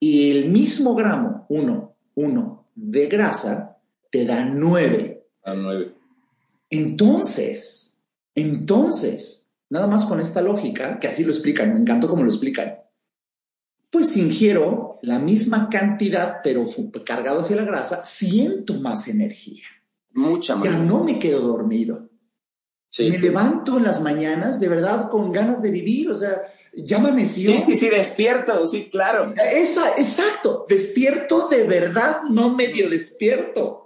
Speaker 1: Y el mismo gramo, uno, uno, de grasa, te da nueve.
Speaker 4: A nueve.
Speaker 1: Entonces, entonces, nada más con esta lógica, que así lo explican, me encantó cómo lo explican, pues ingiero la misma cantidad, pero cargado hacia la grasa, siento más energía.
Speaker 4: Mucha más.
Speaker 1: Ya no me quedo dormido.
Speaker 4: Sí.
Speaker 1: Me levanto en las mañanas de verdad con ganas de vivir, o sea, ya amaneció.
Speaker 3: Sí, sí, sí, despierto, sí, claro.
Speaker 1: Esa, exacto, despierto de verdad, no medio despierto.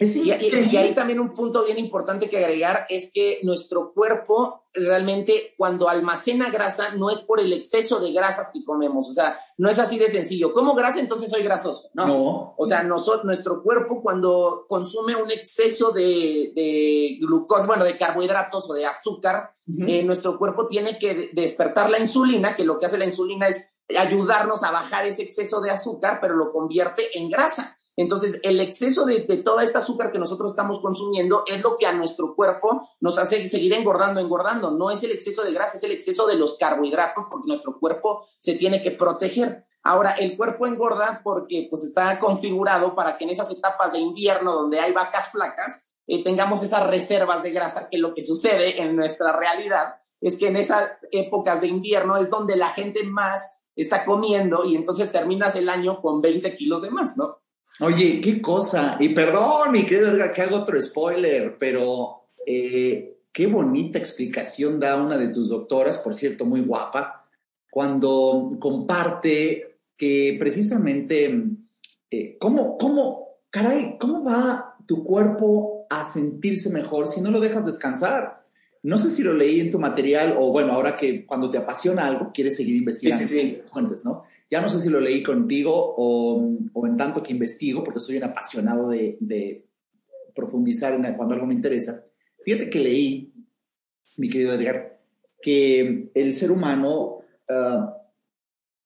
Speaker 3: Es y, y, ahí también un punto bien importante que agregar es que nuestro cuerpo realmente cuando almacena grasa no es por el exceso de grasas que comemos, o sea, no es así de sencillo. Como grasa entonces soy grasoso, ¿no?
Speaker 1: no.
Speaker 3: O sea, nosotros, nuestro cuerpo cuando consume un exceso de, de glucosa, bueno, de carbohidratos o de azúcar, uh -huh. eh, nuestro cuerpo tiene que despertar la insulina, que lo que hace la insulina es ayudarnos a bajar ese exceso de azúcar, pero lo convierte en grasa. Entonces, el exceso de, de, toda esta azúcar que nosotros estamos consumiendo es lo que a nuestro cuerpo nos hace seguir engordando, engordando. No es el exceso de grasa, es el exceso de los carbohidratos porque nuestro cuerpo se tiene que proteger. Ahora, el cuerpo engorda porque pues está configurado para que en esas etapas de invierno donde hay vacas flacas, eh, tengamos esas reservas de grasa, que lo que sucede en nuestra realidad es que en esas épocas de invierno es donde la gente más está comiendo y entonces terminas el año con 20 kilos de más, ¿no?
Speaker 1: Oye, qué cosa. Y perdón, querido Edgar, que hago otro spoiler, pero eh, qué bonita explicación da una de tus doctoras, por cierto, muy guapa, cuando comparte que precisamente, eh, ¿cómo, cómo, caray, cómo va tu cuerpo a sentirse mejor si no lo dejas descansar? No sé si lo leí en tu material o bueno, ahora que cuando te apasiona algo, quieres seguir investigando
Speaker 3: sí, sí, sí.
Speaker 1: fuentes, ¿no? Ya no sé si lo leí contigo o, en tanto que investigo, porque soy un apasionado de, profundizar en cuando algo me interesa. Fíjate que leí, mi querido Edgar, que el ser humano, uh,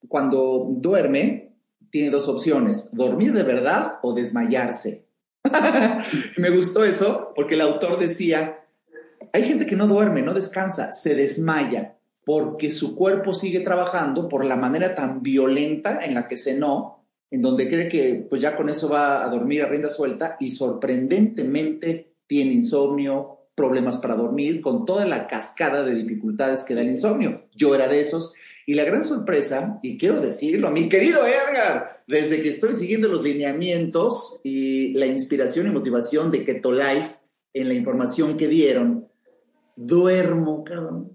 Speaker 1: cuando duerme, tiene dos opciones, dormir de verdad o desmayarse. me gustó eso, porque el autor decía, hay gente que no duerme, no descansa, se desmaya porque su cuerpo sigue trabajando por la manera tan violenta en la que cenó, en donde cree que pues ya con eso va a dormir a rienda suelta y sorprendentemente tiene insomnio, problemas para dormir, con toda la cascada de dificultades que da el insomnio. Yo era de esos. Y la gran sorpresa, y quiero decirlo, mi querido Edgar, desde que estoy siguiendo los lineamientos y la inspiración y motivación de Keto Life en la información que dieron, duermo, cabrón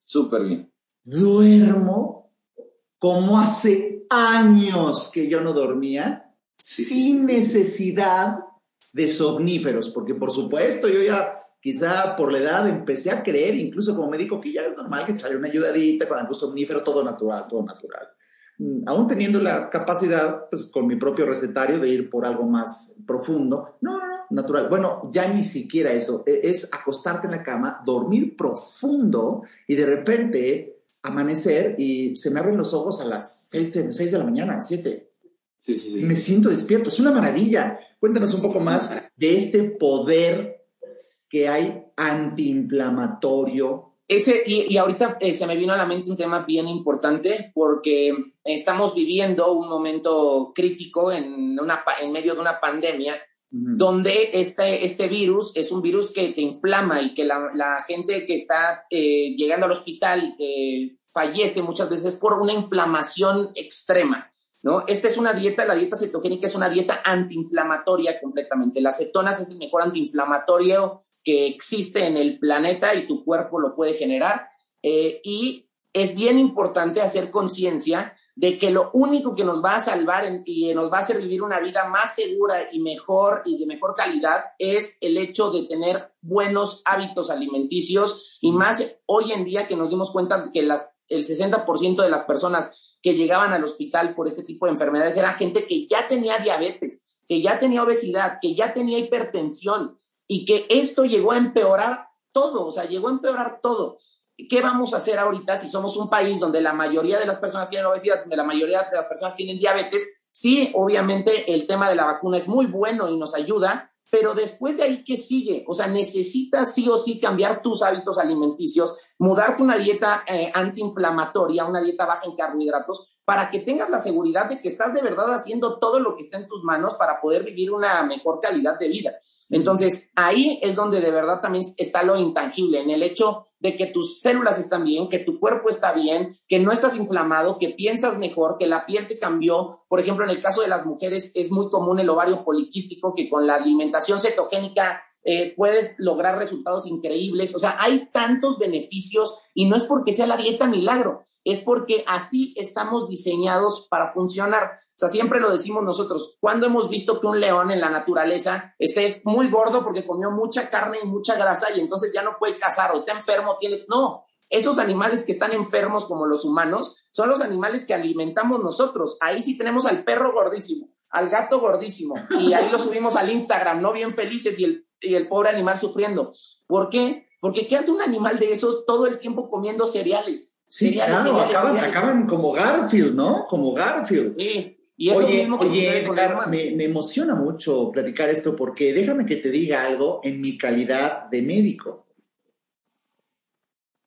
Speaker 4: Súper bien.
Speaker 1: Duermo como hace años que yo no dormía, sí, sin sí, necesidad de somníferos, porque por supuesto yo ya quizá por la edad empecé a creer, incluso como médico, que ya es normal que echarle una ayudadita con algún somnífero, todo natural, todo natural. Mm, aún teniendo la capacidad, pues con mi propio recetario, de ir por algo más profundo. No, no, no, natural. Bueno, ya ni siquiera eso. E, Es acostarte en la cama, dormir profundo y de repente amanecer y se me abren los ojos a las 6, 6 de la mañana, 7.
Speaker 4: Sí, sí, sí.
Speaker 1: Me siento despierto. Es una maravilla. Cuéntanos un poco más de este poder que hay antiinflamatorio.
Speaker 3: Ese, y, y ahorita eh, se me vino a la mente un tema bien importante porque estamos viviendo un momento crítico en, una, pa- en medio de una pandemia donde este, este virus es un virus que te inflama y que la, la gente que está eh, llegando al hospital que fallece muchas veces por una inflamación extrema. ¿no? Esta es una dieta, la dieta cetogénica es una dieta antiinflamatoria completamente. Las cetonas es el mejor antiinflamatorio que existe en el planeta y tu cuerpo lo puede generar. Eh, y es bien importante hacer conciencia de que lo único que nos va a salvar en- y nos va a hacer vivir una vida más segura y mejor y de mejor calidad es el hecho de tener buenos hábitos alimenticios y más hoy en día que nos dimos cuenta que las, el 60% de las personas que llegaban al hospital por este tipo de enfermedades era gente que ya tenía diabetes, que ya tenía obesidad, que ya tenía hipertensión y que esto llegó a empeorar todo, o sea, llegó a empeorar todo. ¿Qué vamos a hacer ahorita si somos un país donde la mayoría de las personas tienen obesidad, donde la mayoría de las personas tienen diabetes? Sí, obviamente el tema de la vacuna es muy bueno y nos ayuda, pero después de ahí, ¿qué sigue? O sea, necesitas sí o sí cambiar tus hábitos alimenticios, mudarte una dieta eh, antiinflamatoria, una dieta baja en carbohidratos, para que tengas la seguridad de que estás de verdad haciendo todo lo que está en tus manos para poder vivir una mejor calidad de vida. Entonces, ahí es donde de verdad también está lo intangible, en el hecho de que tus células están bien, que tu cuerpo está bien, que no estás inflamado, que piensas mejor, que la piel te cambió. Por ejemplo, en el caso de las mujeres es muy común el ovario poliquístico, que con la alimentación cetogénica eh, puedes lograr resultados increíbles. O sea, hay tantos beneficios y no es porque sea la dieta milagro, es porque así estamos diseñados para funcionar. O sea, siempre lo decimos nosotros. cuando hemos visto que un león en la naturaleza esté muy gordo porque comió mucha carne y mucha grasa y entonces ya no puede cazar o está enfermo? Tiene... No, esos animales que están enfermos como los humanos son los animales que alimentamos nosotros. Ahí sí tenemos al perro gordísimo, al gato gordísimo y ahí lo subimos al Instagram, no bien felices y el, y el pobre animal sufriendo. ¿Por qué? Porque ¿qué hace un animal de esos todo el tiempo comiendo cereales?
Speaker 1: Sí,
Speaker 3: cereales,
Speaker 1: claro,
Speaker 3: cereales,
Speaker 1: acaban,
Speaker 3: cereales.
Speaker 1: acaban como Garfield, ¿no? Como Garfield.
Speaker 3: Sí, y es lo
Speaker 1: Oye,
Speaker 3: mismo que
Speaker 1: oye,
Speaker 3: sucede con
Speaker 1: me, me emociona mucho platicar esto porque déjame que te diga algo en mi calidad de médico.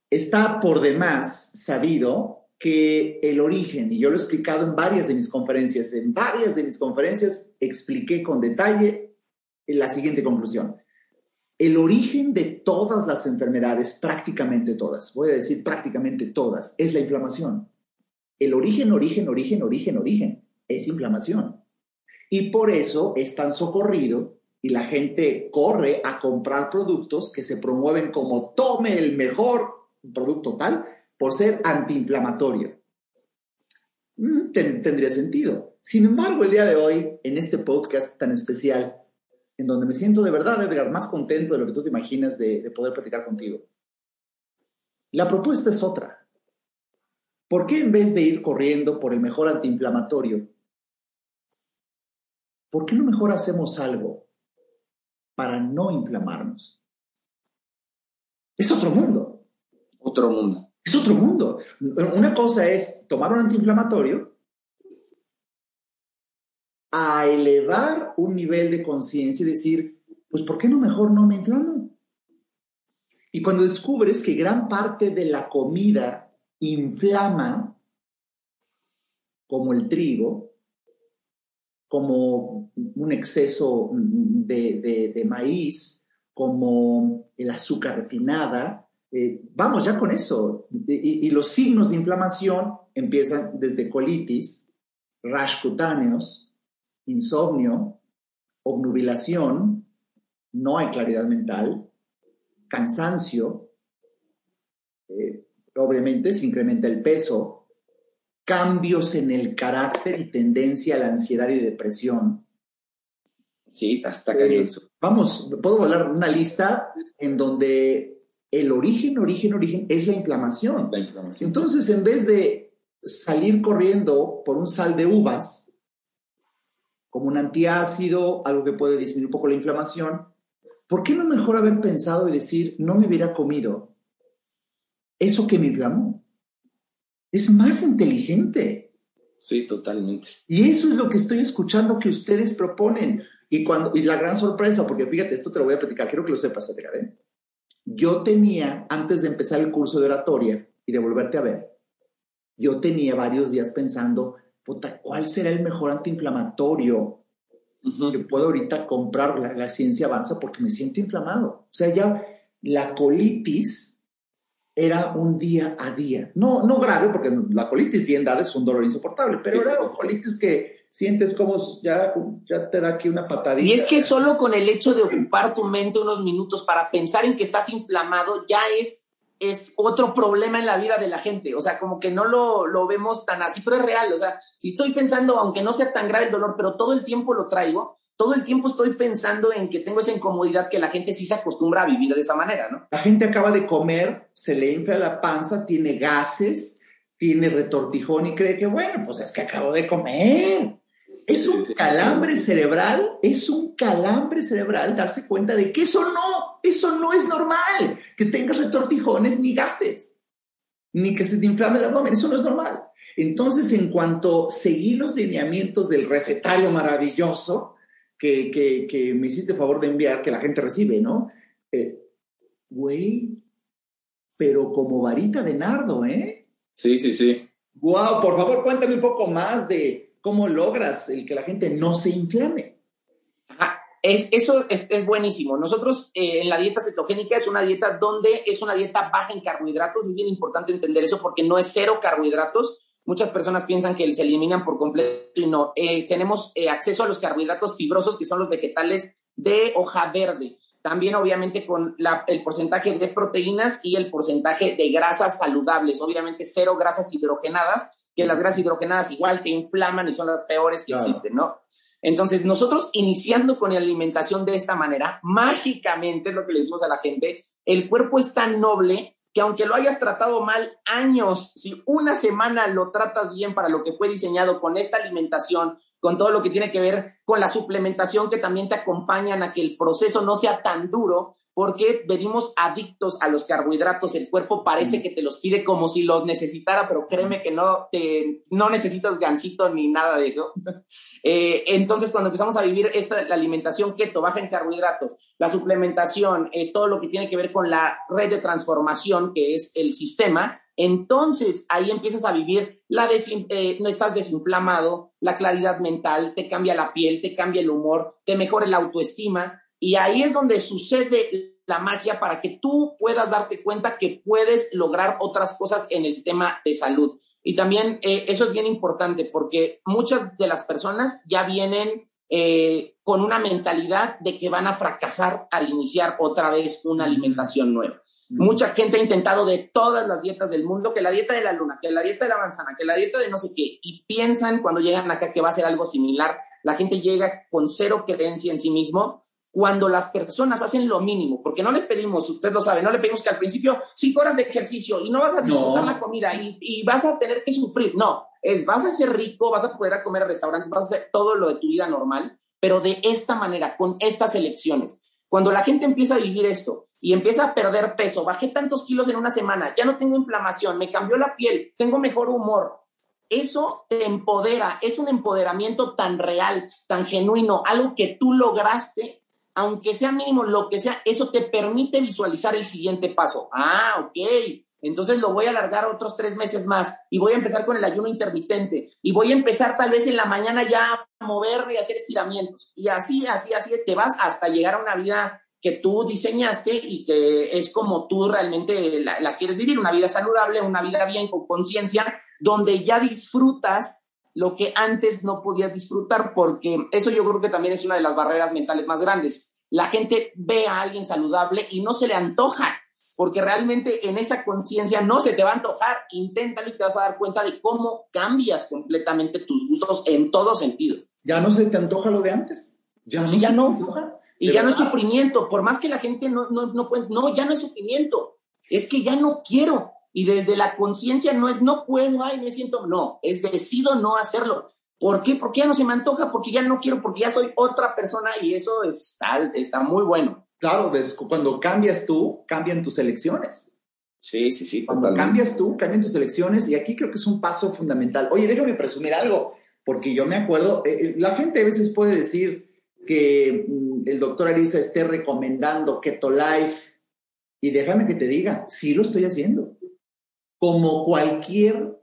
Speaker 1: Está por demás sabido que el origen, y yo lo he explicado en varias de mis conferencias, en varias de mis conferencias expliqué con detalle la siguiente conclusión. El origen de todas las enfermedades, prácticamente todas, voy a decir prácticamente todas, es la inflamación. El origen, origen, origen, origen, origen es inflamación. Y por eso es tan socorrido y la gente corre a comprar productos que se promueven como tome el mejor producto tal por ser antiinflamatorio. Mm, ten- tendría sentido. Sin embargo, el día de hoy, en este podcast tan especial, en donde me siento de verdad, Edgar, más contento de lo que tú te imaginas de, de poder platicar contigo, la propuesta es otra. ¿Por qué en vez de ir corriendo por el mejor antiinflamatorio, ¿por qué no mejor hacemos algo para no inflamarnos? Es otro mundo,
Speaker 5: Otro mundo.
Speaker 1: es otro mundo. Una cosa es tomar un antiinflamatorio a elevar un nivel de conciencia y decir, pues ¿por qué no mejor no me inflamo? Y cuando descubres que gran parte de la comida inflama, como el trigo, como un exceso de, maíz, como el azúcar refinada, eh, vamos ya con eso. Y los signos de inflamación empiezan desde colitis, rash cutáneos, insomnio, obnubilación, no hay claridad mental, cansancio, eh, obviamente se incrementa el peso, cambios en el carácter y tendencia a la ansiedad y depresión.
Speaker 5: Sí, está
Speaker 1: Eh,
Speaker 5: cañón.
Speaker 1: vamos, puedo hablar de una lista en donde el origen, origen, origen es la inflamación.
Speaker 5: La inflamación.
Speaker 1: Entonces, en vez de salir corriendo por un sal de uvas, como un antiácido, algo que puede disminuir un poco la inflamación, ¿por qué no mejor haber pensado y decir, no me hubiera comido eso que me inflamó? Es más inteligente.
Speaker 5: Sí, totalmente.
Speaker 1: Y eso es lo que estoy escuchando que ustedes proponen. Y, cuando, y la gran sorpresa, porque fíjate, esto te lo voy a platicar, quiero que lo sepas, Edgar, ¿eh? Yo tenía, antes de empezar el curso de oratoria y de volverte a ver, yo tenía varios días pensando, puta, ¿cuál será el mejor antiinflamatorio que puedo ahorita comprar? La, la ciencia avanza porque me siento inflamado. O sea, ya la colitis era un día a día. No, no grave, porque la colitis bien dada es un dolor insoportable, pero
Speaker 6: Sí,
Speaker 1: era
Speaker 6: sí.
Speaker 1: colitis que sientes como ya, ya te da aquí una patadita.
Speaker 3: Y es que solo con el hecho de ocupar tu mente unos minutos para pensar en que estás inflamado ya es, es otro problema en la vida de la gente. O sea, como que no lo, lo vemos tan así, pero es real. O sea, si estoy pensando, aunque no sea tan grave el dolor, pero todo el tiempo lo traigo, todo el tiempo estoy pensando en que tengo esa incomodidad que la gente sí se acostumbra a vivir de esa manera, ¿no?
Speaker 1: La gente acaba de comer, se le infla la panza, tiene gases, tiene retortijón y cree que, bueno, pues es que acabo de comer. Es un calambre cerebral, es un calambre cerebral darse cuenta de que eso no, eso no es normal, que tengas retortijones ni gases, ni que se te inflame el abdomen, eso no es normal. Entonces, en cuanto seguí los lineamientos del recetario maravilloso que, que, que me hiciste favor de enviar, que la gente recibe, ¿no? Eh, Güey, pero como varita de nardo, ¿eh?
Speaker 6: Sí, sí, sí.
Speaker 1: Wow, por favor, cuéntame un poco más de cómo logras el que la gente no se inflame.
Speaker 3: Ajá, Es, eso es, es buenísimo. Nosotros eh, en la dieta cetogénica es una dieta donde es una dieta baja en carbohidratos. Es bien importante entender eso porque no es cero carbohidratos. Muchas personas piensan que se eliminan por completo y no. Eh, tenemos eh, acceso a los carbohidratos fibrosos que son los vegetales de hoja verde. También obviamente con la- el porcentaje de proteínas y el porcentaje de grasas saludables. Obviamente cero grasas hidrogenadas, que las grasas hidrogenadas igual te inflaman y son las peores que
Speaker 1: Claro.
Speaker 3: existen, ¿no? Entonces, nosotros iniciando con la alimentación de esta manera, mágicamente es lo que le decimos a la gente, el cuerpo es tan noble que aunque lo hayas tratado mal años, si una semana lo tratas bien para lo que fue diseñado con esta alimentación, con todo lo que tiene que ver con la suplementación que también te acompañan a que el proceso no sea tan duro, porque venimos adictos a los carbohidratos, el cuerpo parece que te los pide como si los necesitara, pero créeme que no, te, no necesitas gansito ni nada de eso. Eh, entonces, cuando empezamos a vivir esta, la alimentación keto, baja en carbohidratos, la suplementación, eh, todo lo que tiene que ver con la red de transformación, que es el sistema, entonces ahí empiezas a vivir, la eh, no estás desinflamado, la claridad mental, te cambia la piel, te cambia el humor, te mejora la autoestima, y ahí es donde sucede la magia para que tú puedas darte cuenta que puedes lograr otras cosas en el tema de salud. Y también eh, eso es bien importante porque muchas de las personas ya vienen eh, con una mentalidad de que van a fracasar al iniciar otra vez una alimentación nueva. Mucha gente ha intentado de todas las dietas del mundo, que la dieta de la luna, que la dieta de la manzana, que la dieta de no sé qué, y piensan cuando llegan acá que va a ser algo similar. La gente llega con cero creencia en sí mismo cuando las personas hacen lo mínimo, porque no les pedimos, usted lo sabe, no le pedimos que al principio cinco horas de ejercicio y no vas a disfrutar
Speaker 1: No.
Speaker 3: la comida y, y vas a tener que sufrir. No, es vas a ser rico, vas a poder a comer a restaurantes, vas a hacer todo lo de tu vida normal, pero de esta manera, con estas elecciones. Cuando la gente empieza a vivir esto y empieza a perder peso, bajé tantos kilos en una semana, ya no tengo inflamación, me cambió la piel, tengo mejor humor, eso te empodera, es un empoderamiento tan real, tan genuino, algo que tú lograste, aunque sea mínimo, lo que sea, eso te permite visualizar el siguiente paso. Ah, ok. Entonces lo voy a alargar otros tres meses más y voy a empezar con el ayuno intermitente y voy a empezar tal vez en la mañana ya a moverme y hacer estiramientos. Y así, así, así te vas hasta llegar a una vida que tú diseñaste y que es como tú realmente la, la quieres vivir, una vida saludable, una vida bien con conciencia, donde ya disfrutas lo que antes no podías disfrutar, porque eso yo creo que también es una de las barreras mentales más grandes. La gente ve a alguien saludable y no se le antoja, porque realmente en esa conciencia no se te va a antojar. Inténtalo y te vas a dar cuenta de cómo cambias completamente tus gustos en todo sentido.
Speaker 1: Ya no se te antoja lo de antes. Ya no,
Speaker 3: Sí, ya
Speaker 1: se
Speaker 3: no.
Speaker 1: te antoja.
Speaker 3: Y ya no es sufrimiento, por más que la gente no, no, no no, ya no es sufrimiento, es que ya no quiero. Y desde la conciencia no es no puedo, ay, me siento, no, es decido no hacerlo. ¿Por qué? Porque ya no se me antoja, porque ya no quiero, porque ya soy otra persona y eso está, está muy bueno.
Speaker 1: Claro, ves, cuando cambias tú, cambian tus elecciones.
Speaker 6: Sí, sí, sí,
Speaker 1: Cuando
Speaker 6: totalmente.
Speaker 1: cambias tú, cambian tus elecciones y aquí creo que es un paso fundamental. Oye, déjame presumir algo, porque yo me acuerdo, eh, eh, la gente a veces puede decir, que mm, el doctor Arisa esté recomendando Keto Life. Y déjame que te diga, sí lo estoy haciendo. Como cualquier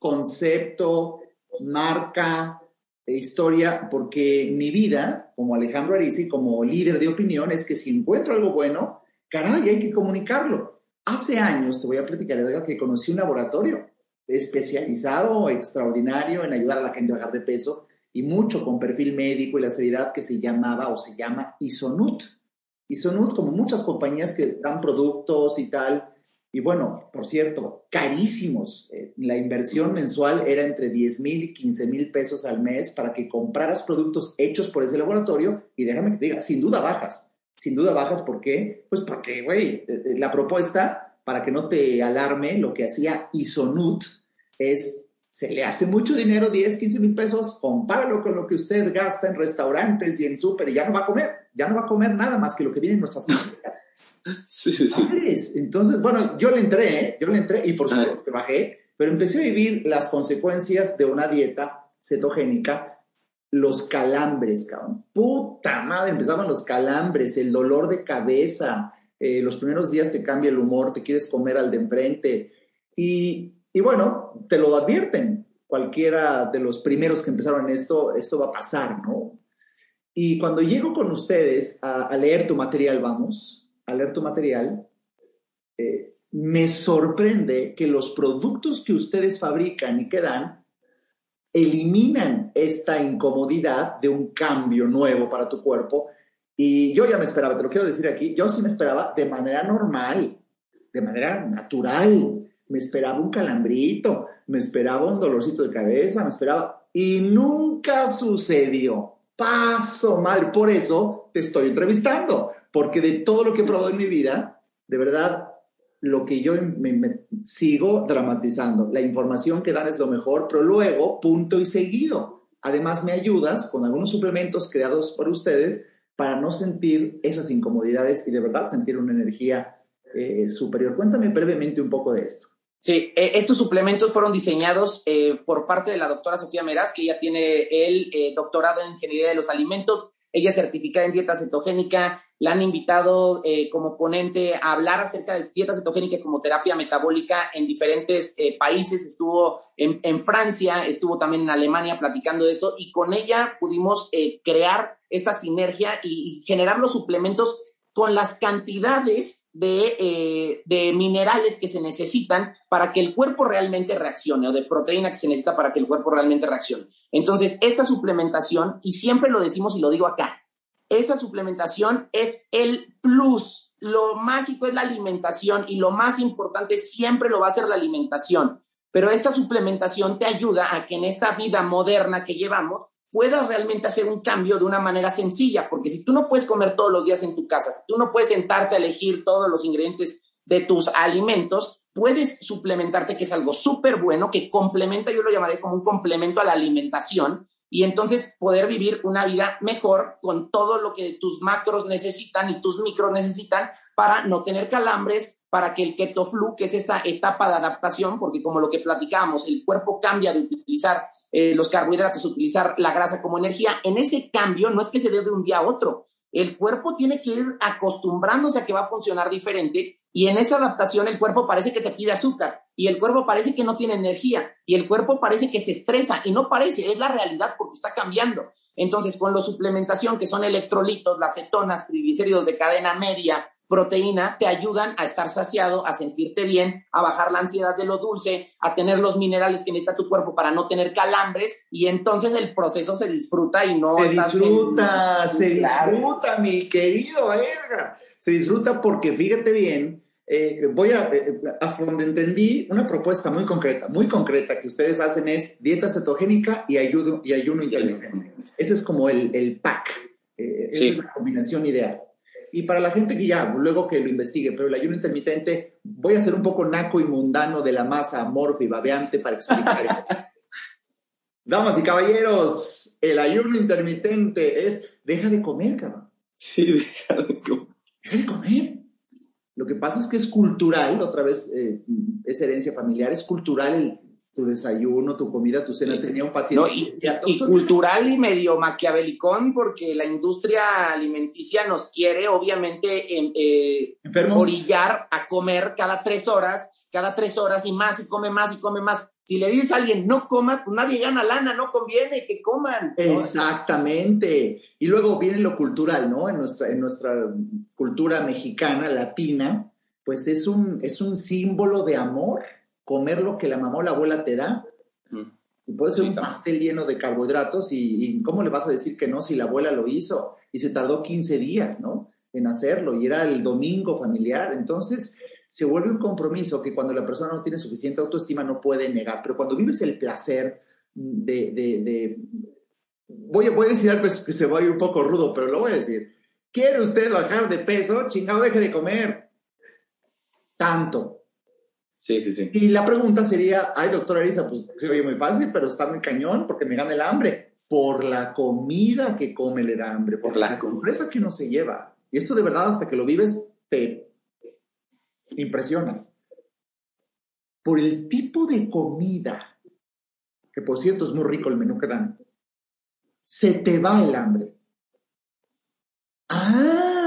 Speaker 1: concepto, marca, historia, porque mi vida, como Alejandro Arisi, como líder de opinión, es que si encuentro algo bueno, caray, hay que comunicarlo. Hace años, te voy a platicar, de que conocí un laboratorio especializado, extraordinario en ayudar a la gente a bajar de peso y mucho con perfil médico y la seriedad que se llamaba o se llama Isonut. Isonut, como muchas compañías que dan productos y tal, y bueno, por cierto, carísimos. Eh, la inversión mensual era entre 10 mil y 15 mil pesos al mes para que compraras productos hechos por ese laboratorio y déjame que te diga, sin duda bajas. Sin duda bajas, ¿por qué? Pues porque, güey, eh, eh, la propuesta, para que no te alarme, lo que hacía Isonut es, se le hace mucho dinero, 10, 15 mil pesos, compáralo con lo que usted gasta en restaurantes y en súper y ya no va a comer, ya no va a comer nada más que lo que viene en nuestras casas.
Speaker 7: Sí, sí, sí.
Speaker 1: Entonces, bueno, yo le entré, ¿eh? yo le entré y por supuesto que bajé, pero empecé a vivir las consecuencias de una dieta cetogénica, los calambres, cabrón. Puta madre, empezaban los calambres, el dolor de cabeza, eh, los primeros días te cambia el humor, te quieres comer al de enfrente. Y, y bueno, te lo advierten. Cualquiera de los primeros que empezaron esto, esto va a pasar, ¿no? Y cuando llego con ustedes a, a leer tu material, vamos, alerto material, eh, me sorprende que los productos que ustedes fabrican y que dan eliminan esta incomodidad de un cambio nuevo para tu cuerpo. Y yo ya me esperaba, te lo quiero decir aquí, yo sí me esperaba de manera normal, de manera natural. Me esperaba un calambrito, me esperaba un dolorcito de cabeza, me esperaba... Y nunca sucedió. Paso mal. Por eso te estoy entrevistando porque de todo lo que he probado en mi vida, de verdad, lo que yo me, sigo dramatizando. La información que dan es lo mejor, pero luego, punto y seguido. Además, me ayudas con algunos suplementos creados por ustedes para no sentir esas incomodidades y de verdad sentir una energía eh, superior. Cuéntame brevemente un poco de esto.
Speaker 3: Sí, eh, estos suplementos fueron diseñados eh, por parte de la doctora Sofía Meraz, que ella tiene el doctorado en ingeniería de los alimentos ella es certificada en dieta cetogénica, la han invitado eh, como ponente a hablar acerca de dieta cetogénica como terapia metabólica en diferentes eh, países. Estuvo en, Francia, estuvo también en Alemania platicando de eso y con ella pudimos eh, crear esta sinergia y generar los suplementos con las cantidades eh, de, minerales que se necesitan para que el cuerpo realmente reaccione o de proteína que se necesita para que el cuerpo realmente reaccione. Entonces, esta suplementación, y siempre lo decimos y lo digo acá, esta suplementación es el plus. Lo mágico es la alimentación y lo más importante siempre lo va a ser la alimentación. Pero esta suplementación te ayuda a que en esta vida moderna que llevamos puedas realmente hacer un cambio de una manera sencilla, porque si tú no puedes comer todos los días en tu casa, si tú no puedes sentarte a elegir todos los ingredientes de tus alimentos, puedes suplementarte, que es algo súper bueno, que complementa, yo lo llamaré como un complemento a la alimentación, y entonces poder vivir una vida mejor con todo lo que tus macros necesitan y tus micros necesitan para no tener calambres, para que el keto flu, que es esta etapa de adaptación, porque como lo que platicábamos, el cuerpo cambia de utilizar eh, los carbohidratos, utilizar la grasa como energía, en ese cambio no es que se dé de un día a otro, el cuerpo tiene que ir acostumbrándose a que va a funcionar diferente y en esa adaptación el cuerpo parece que te pide azúcar y el cuerpo parece que no tiene energía y el cuerpo parece que se estresa y no parece, es la realidad porque está cambiando. Entonces, con la suplementación que son electrolitos, las cetonas, triglicéridos de cadena media, proteína te ayudan a estar saciado, a sentirte bien, a bajar la ansiedad de lo dulce, a tener los minerales que necesita tu cuerpo para no tener calambres y entonces el proceso se disfruta y no...
Speaker 1: Se disfruta, se disfruta, mi querido Edgar. Se disfruta porque fíjate bien, eh, voy a, eh, hasta donde entendí, una propuesta muy concreta, muy concreta que ustedes hacen es dieta cetogénica y ayuno, y ayuno inteligente. Ese es como el, el pack, eh, esa es la combinación ideal. Y para la gente que ya, luego que lo investigue, pero el ayuno intermitente, voy a ser un poco naco y mundano de la masa amorfa y babeante para explicar eso. Damas y caballeros, el ayuno intermitente es, deja de comer, cabrón.
Speaker 7: Sí, deja de comer.
Speaker 1: Deja de comer. Lo que pasa es que es cultural, otra vez eh, es herencia familiar, es cultural el tu desayuno, tu comida, tu cena. Tenía un paciente.
Speaker 3: No, y, y, cultural y medio maquiavelicón, porque la industria alimenticia nos quiere, obviamente, em, eh, orillar a comer cada tres horas, cada tres horas y más, y come más, y come más. Si le dices a alguien, no comas, pues nadie gana lana, no conviene que coman.
Speaker 1: Exactamente. Y luego viene lo cultural, ¿no? En nuestra, en nuestra cultura mexicana, latina, pues es un, es un símbolo de amor comer lo que la mamá o la abuela te da. Y puede ser un pastel lleno de carbohidratos y, ¿cómo le vas a decir que no si la abuela lo hizo? Y se tardó 15 días, ¿no? En hacerlo y era el domingo familiar. Entonces se vuelve un compromiso que cuando la persona no tiene suficiente autoestima no puede negar. Pero cuando vives el placer de... de, Voy, a, voy a decir algo que se va a ir un poco rudo, pero lo voy a decir. ¿Quiere usted bajar de peso? Chingado, deje de comer. Tanto
Speaker 8: Sí, sí, sí.
Speaker 1: Y la pregunta sería, ay, doctora Elisa, pues se oye muy fácil, pero está muy cañón porque me gana el hambre. Por la comida que come le da hambre, por la sorpresa que uno se lleva. Y esto de verdad, hasta que lo vives, te impresionas. Por el tipo de comida, que por cierto es muy rico el menú que dan, se te va el hambre. Ah,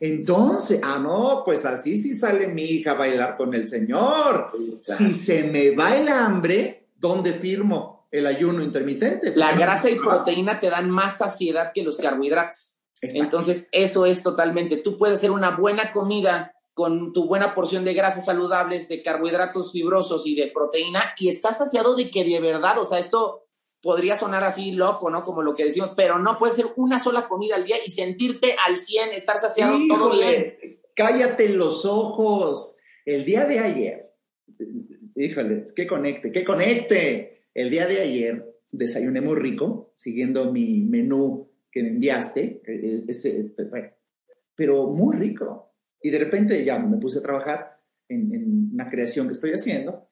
Speaker 1: entonces, ah, no, pues así sí sale mi hija a bailar con el Señor. Si se me va el hambre, ¿dónde firmo el ayuno intermitente?
Speaker 3: La grasa y proteína te dan más saciedad que los carbohidratos. Entonces, eso es totalmente, tú puedes hacer una buena comida con tu buena porción de grasas saludables, de carbohidratos fibrosos y de proteína, y estás saciado de que de verdad, o sea, esto podría sonar así loco, ¿no? Como lo que decimos, pero no puede ser una sola comida al día y sentirte al 100, estar saciado todo bien.
Speaker 1: Cállate los ojos. El día de ayer, híjole, que conecte, que conecte. El día de ayer desayuné muy rico, siguiendo mi menú que me enviaste, e, e, pero muy rico. Y de repente ya me puse a trabajar en, en una creación que estoy haciendo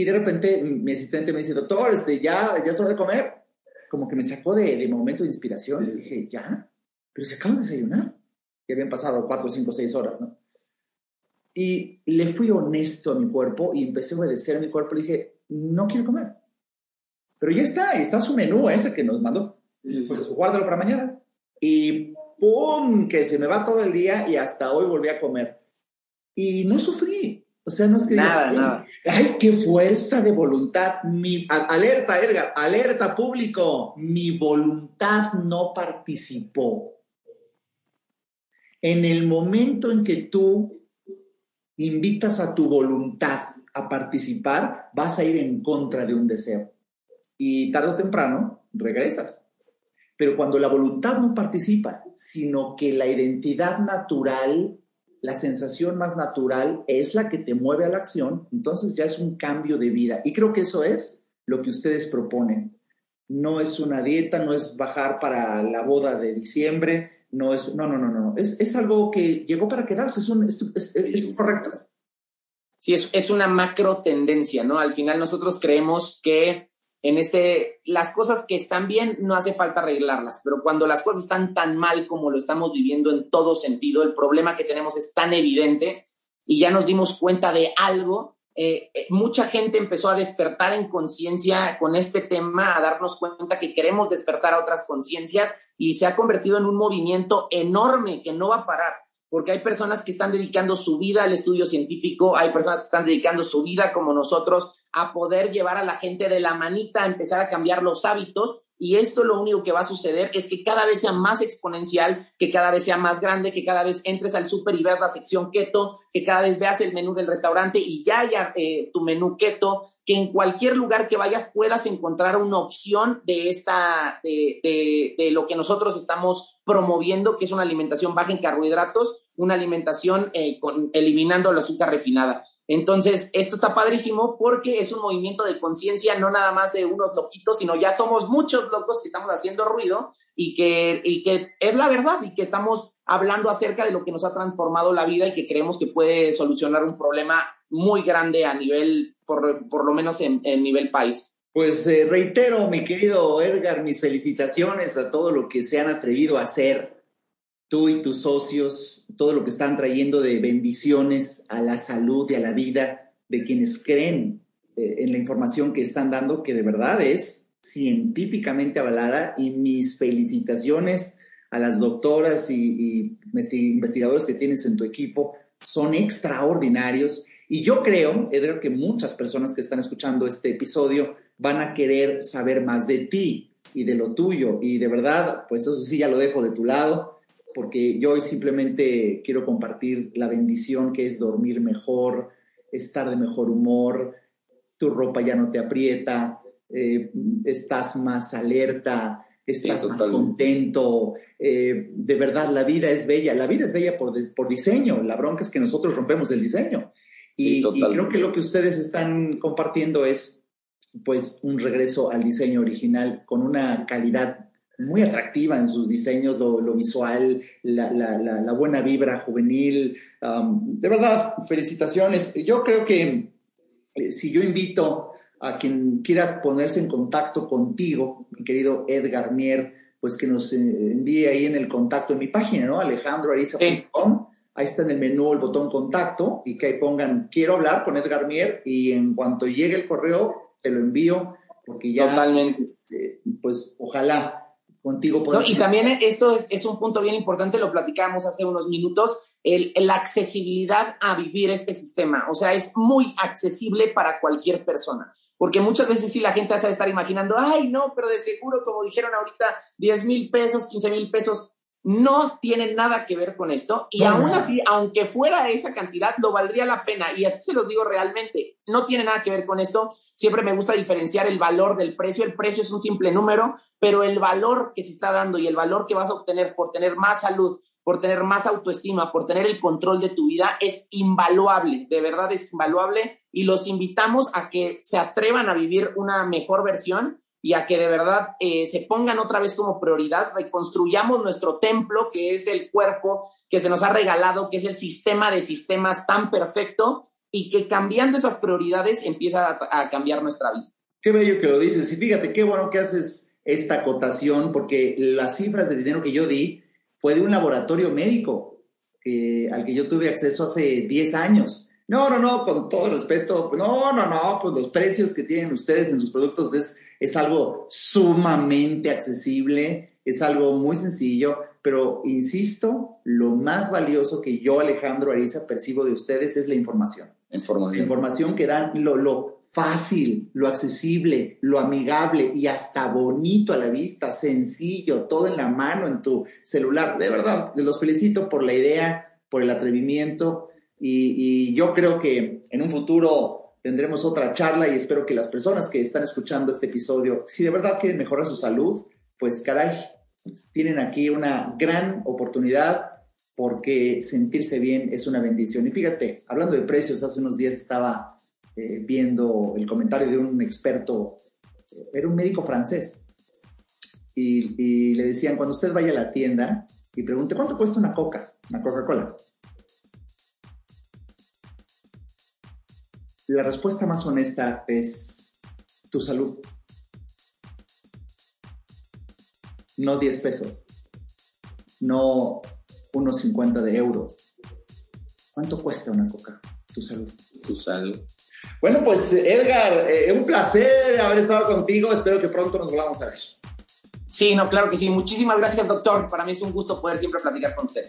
Speaker 1: y de repente mi asistente me dice, doctor, este, ya, ya es hora de comer. Como que me sacó de, de momento de inspiración. Y dije, ya, pero se acaba de desayunar. Y habían pasado cuatro, cinco, seis horas, ¿no? Y le fui honesto a mi cuerpo y empecé a obedecer a mi cuerpo. Le dije, no quiero comer. Pero ya está, está su menú ese que nos mandó. Pues guárdalo para mañana. Y ¡pum! Que se me va todo el día y hasta hoy volví a comer. Y no sufrí. O sea, no es que
Speaker 3: nada, nada.
Speaker 1: ay, qué fuerza de voluntad. Mi, alerta, Edgar, alerta público. Mi voluntad no participó. En el momento en que tú invitas a tu voluntad a participar, vas a ir en contra de un deseo. Y tarde o temprano regresas. Pero cuando la voluntad no participa, sino que la identidad natural la sensación más natural es la que te mueve a la acción, entonces ya es un cambio de vida. Y creo que eso es lo que ustedes proponen. No es una dieta, no es bajar para la boda de diciembre, no es, no, no, no, no, es, es algo que llegó para quedarse, es, un, es, es correcto.
Speaker 3: Sí, es, es una macro tendencia, ¿no? Al final nosotros creemos que en este, las cosas que están bien no hace falta arreglarlas, pero cuando las cosas están tan mal como lo estamos viviendo en todo sentido, el problema que tenemos es tan evidente y ya nos dimos cuenta de algo, eh, eh, mucha gente empezó a despertar en conciencia con este tema, a darnos cuenta que queremos despertar a otras conciencias y se ha convertido en un movimiento enorme que no va a parar porque hay personas que están dedicando su vida al estudio científico, hay personas que están dedicando su vida como nosotros a poder llevar a la gente de la manita a empezar a cambiar los hábitos y esto lo único que va a suceder es que cada vez sea más exponencial, que cada vez sea más grande, que cada vez entres al súper y veas la sección keto, que cada vez veas el menú del restaurante y ya haya eh, tu menú keto, que en cualquier lugar que vayas puedas encontrar una opción de esta, de, lo que nosotros estamos promoviendo, que es una alimentación baja en carbohidratos, una alimentación eh, con, eliminando la azúcar refinada. Entonces, esto está padrísimo porque es un movimiento de conciencia, no nada más de unos loquitos, sino ya somos muchos locos que estamos haciendo ruido y que, y que es la verdad y que estamos hablando acerca de lo que nos ha transformado la vida y que creemos que puede solucionar un problema muy grande a nivel, por, por lo menos en, en nivel país.
Speaker 1: Pues eh, reitero, mi querido Edgar, mis felicitaciones a todo lo que se han atrevido a hacer tú y tus socios, todo lo que están trayendo de bendiciones a la salud y a la vida de quienes creen eh, en la información que están dando, que de verdad es científicamente avalada y mis felicitaciones a las doctoras y, investigadores que tienes en tu equipo son extraordinarios. Y yo creo, Edgar, que muchas personas que están escuchando este episodio van a querer saber más de ti y de lo tuyo. Y de verdad, pues eso sí, ya lo dejo de tu lado, porque yo hoy simplemente quiero compartir la bendición que es dormir mejor, estar de mejor humor, tu ropa ya no te aprieta, eh, estás más alerta, estás más contento. Eh, de verdad, la vida es bella. La vida es bella por, por diseño. La bronca es que nosotros rompemos el diseño. y, creo que lo que ustedes están compartiendo es pues un regreso al diseño original con una calidad muy atractiva en sus diseños, lo, visual, la, buena vibra juvenil. Um, de verdad, felicitaciones. Yo creo que eh, si yo invito a quien quiera ponerse en contacto contigo, mi querido Edgar Mier, pues que nos eh, envíe ahí en el contacto en mi página, ¿no? alejandroariza.com. Ahí está en el menú el botón contacto y que ahí pongan quiero hablar con Edgar Mier y en cuanto llegue el correo te lo envío porque ya
Speaker 3: Totalmente.
Speaker 1: Este, pues ojalá contigo
Speaker 3: pueda y también esto es, es, un punto bien importante, lo platicamos hace unos minutos, el, la accesibilidad a vivir este sistema. O sea, es muy accesible para cualquier persona. Porque muchas veces sí la gente hace estar imaginando, ay, no, pero de seguro, como dijeron ahorita, 10 mil pesos, 15 mil pesos, no tiene nada que ver con esto. Y aún así, aunque fuera esa cantidad, lo valdría la pena. Y así se los digo realmente, no tiene nada que ver con esto. Siempre me gusta diferenciar el valor del precio. El precio es un simple número, pero el valor que se está dando y el valor que vas a obtener por tener más salud, por tener más autoestima, por tener el control de tu vida, es invaluable, de verdad es invaluable y los invitamos a que se atrevan a vivir una mejor versión y a que de verdad eh, se pongan otra vez como prioridad, reconstruyamos nuestro templo, que es el cuerpo que se nos ha regalado, que es el sistema de sistemas tan perfecto y que cambiando esas prioridades empieza a, a cambiar nuestra vida.
Speaker 1: Qué bello que lo dices y fíjate, qué bueno que haces esta acotación porque las cifras de dinero que yo di fue de un laboratorio médico al que yo tuve acceso hace 10 años. No, no, no, con todo respeto, no, no, no, pues los precios que tienen ustedes en sus productos es, es algo sumamente accesible, es algo muy sencillo, pero insisto, lo más valioso que yo, Alejandro Ariza, percibo de ustedes es la información.
Speaker 3: Información.
Speaker 1: Información que dan, lo, lo, fácil, lo accesible, lo amigable y hasta bonito a la vista, sencillo, todo en la mano, en tu celular. De verdad, los felicito por la idea, por el atrevimiento y, yo creo que en un futuro tendremos otra charla y espero que las personas que están escuchando este episodio, si de verdad quieren mejorar su salud, pues caray, tienen aquí una gran oportunidad porque sentirse bien es una bendición. Y fíjate, hablando de precios, hace unos días estaba eh, viendo el comentario de un experto, era un médico francés, y, le decían, cuando usted vaya a la tienda y pregunte, ¿cuánto cuesta una coca? Una Coca-Cola. La respuesta más honesta es tu salud. No 10 pesos, no unos 50 de euro. ¿Cuánto cuesta una coca? Tu salud.
Speaker 3: Tu salud.
Speaker 1: Bueno, pues Edgar, eh, un placer haber estado contigo. Espero que pronto nos volvamos a ver.
Speaker 3: Sí, no, claro que sí. Muchísimas gracias, doctor. Para mí es un gusto poder siempre platicar con usted.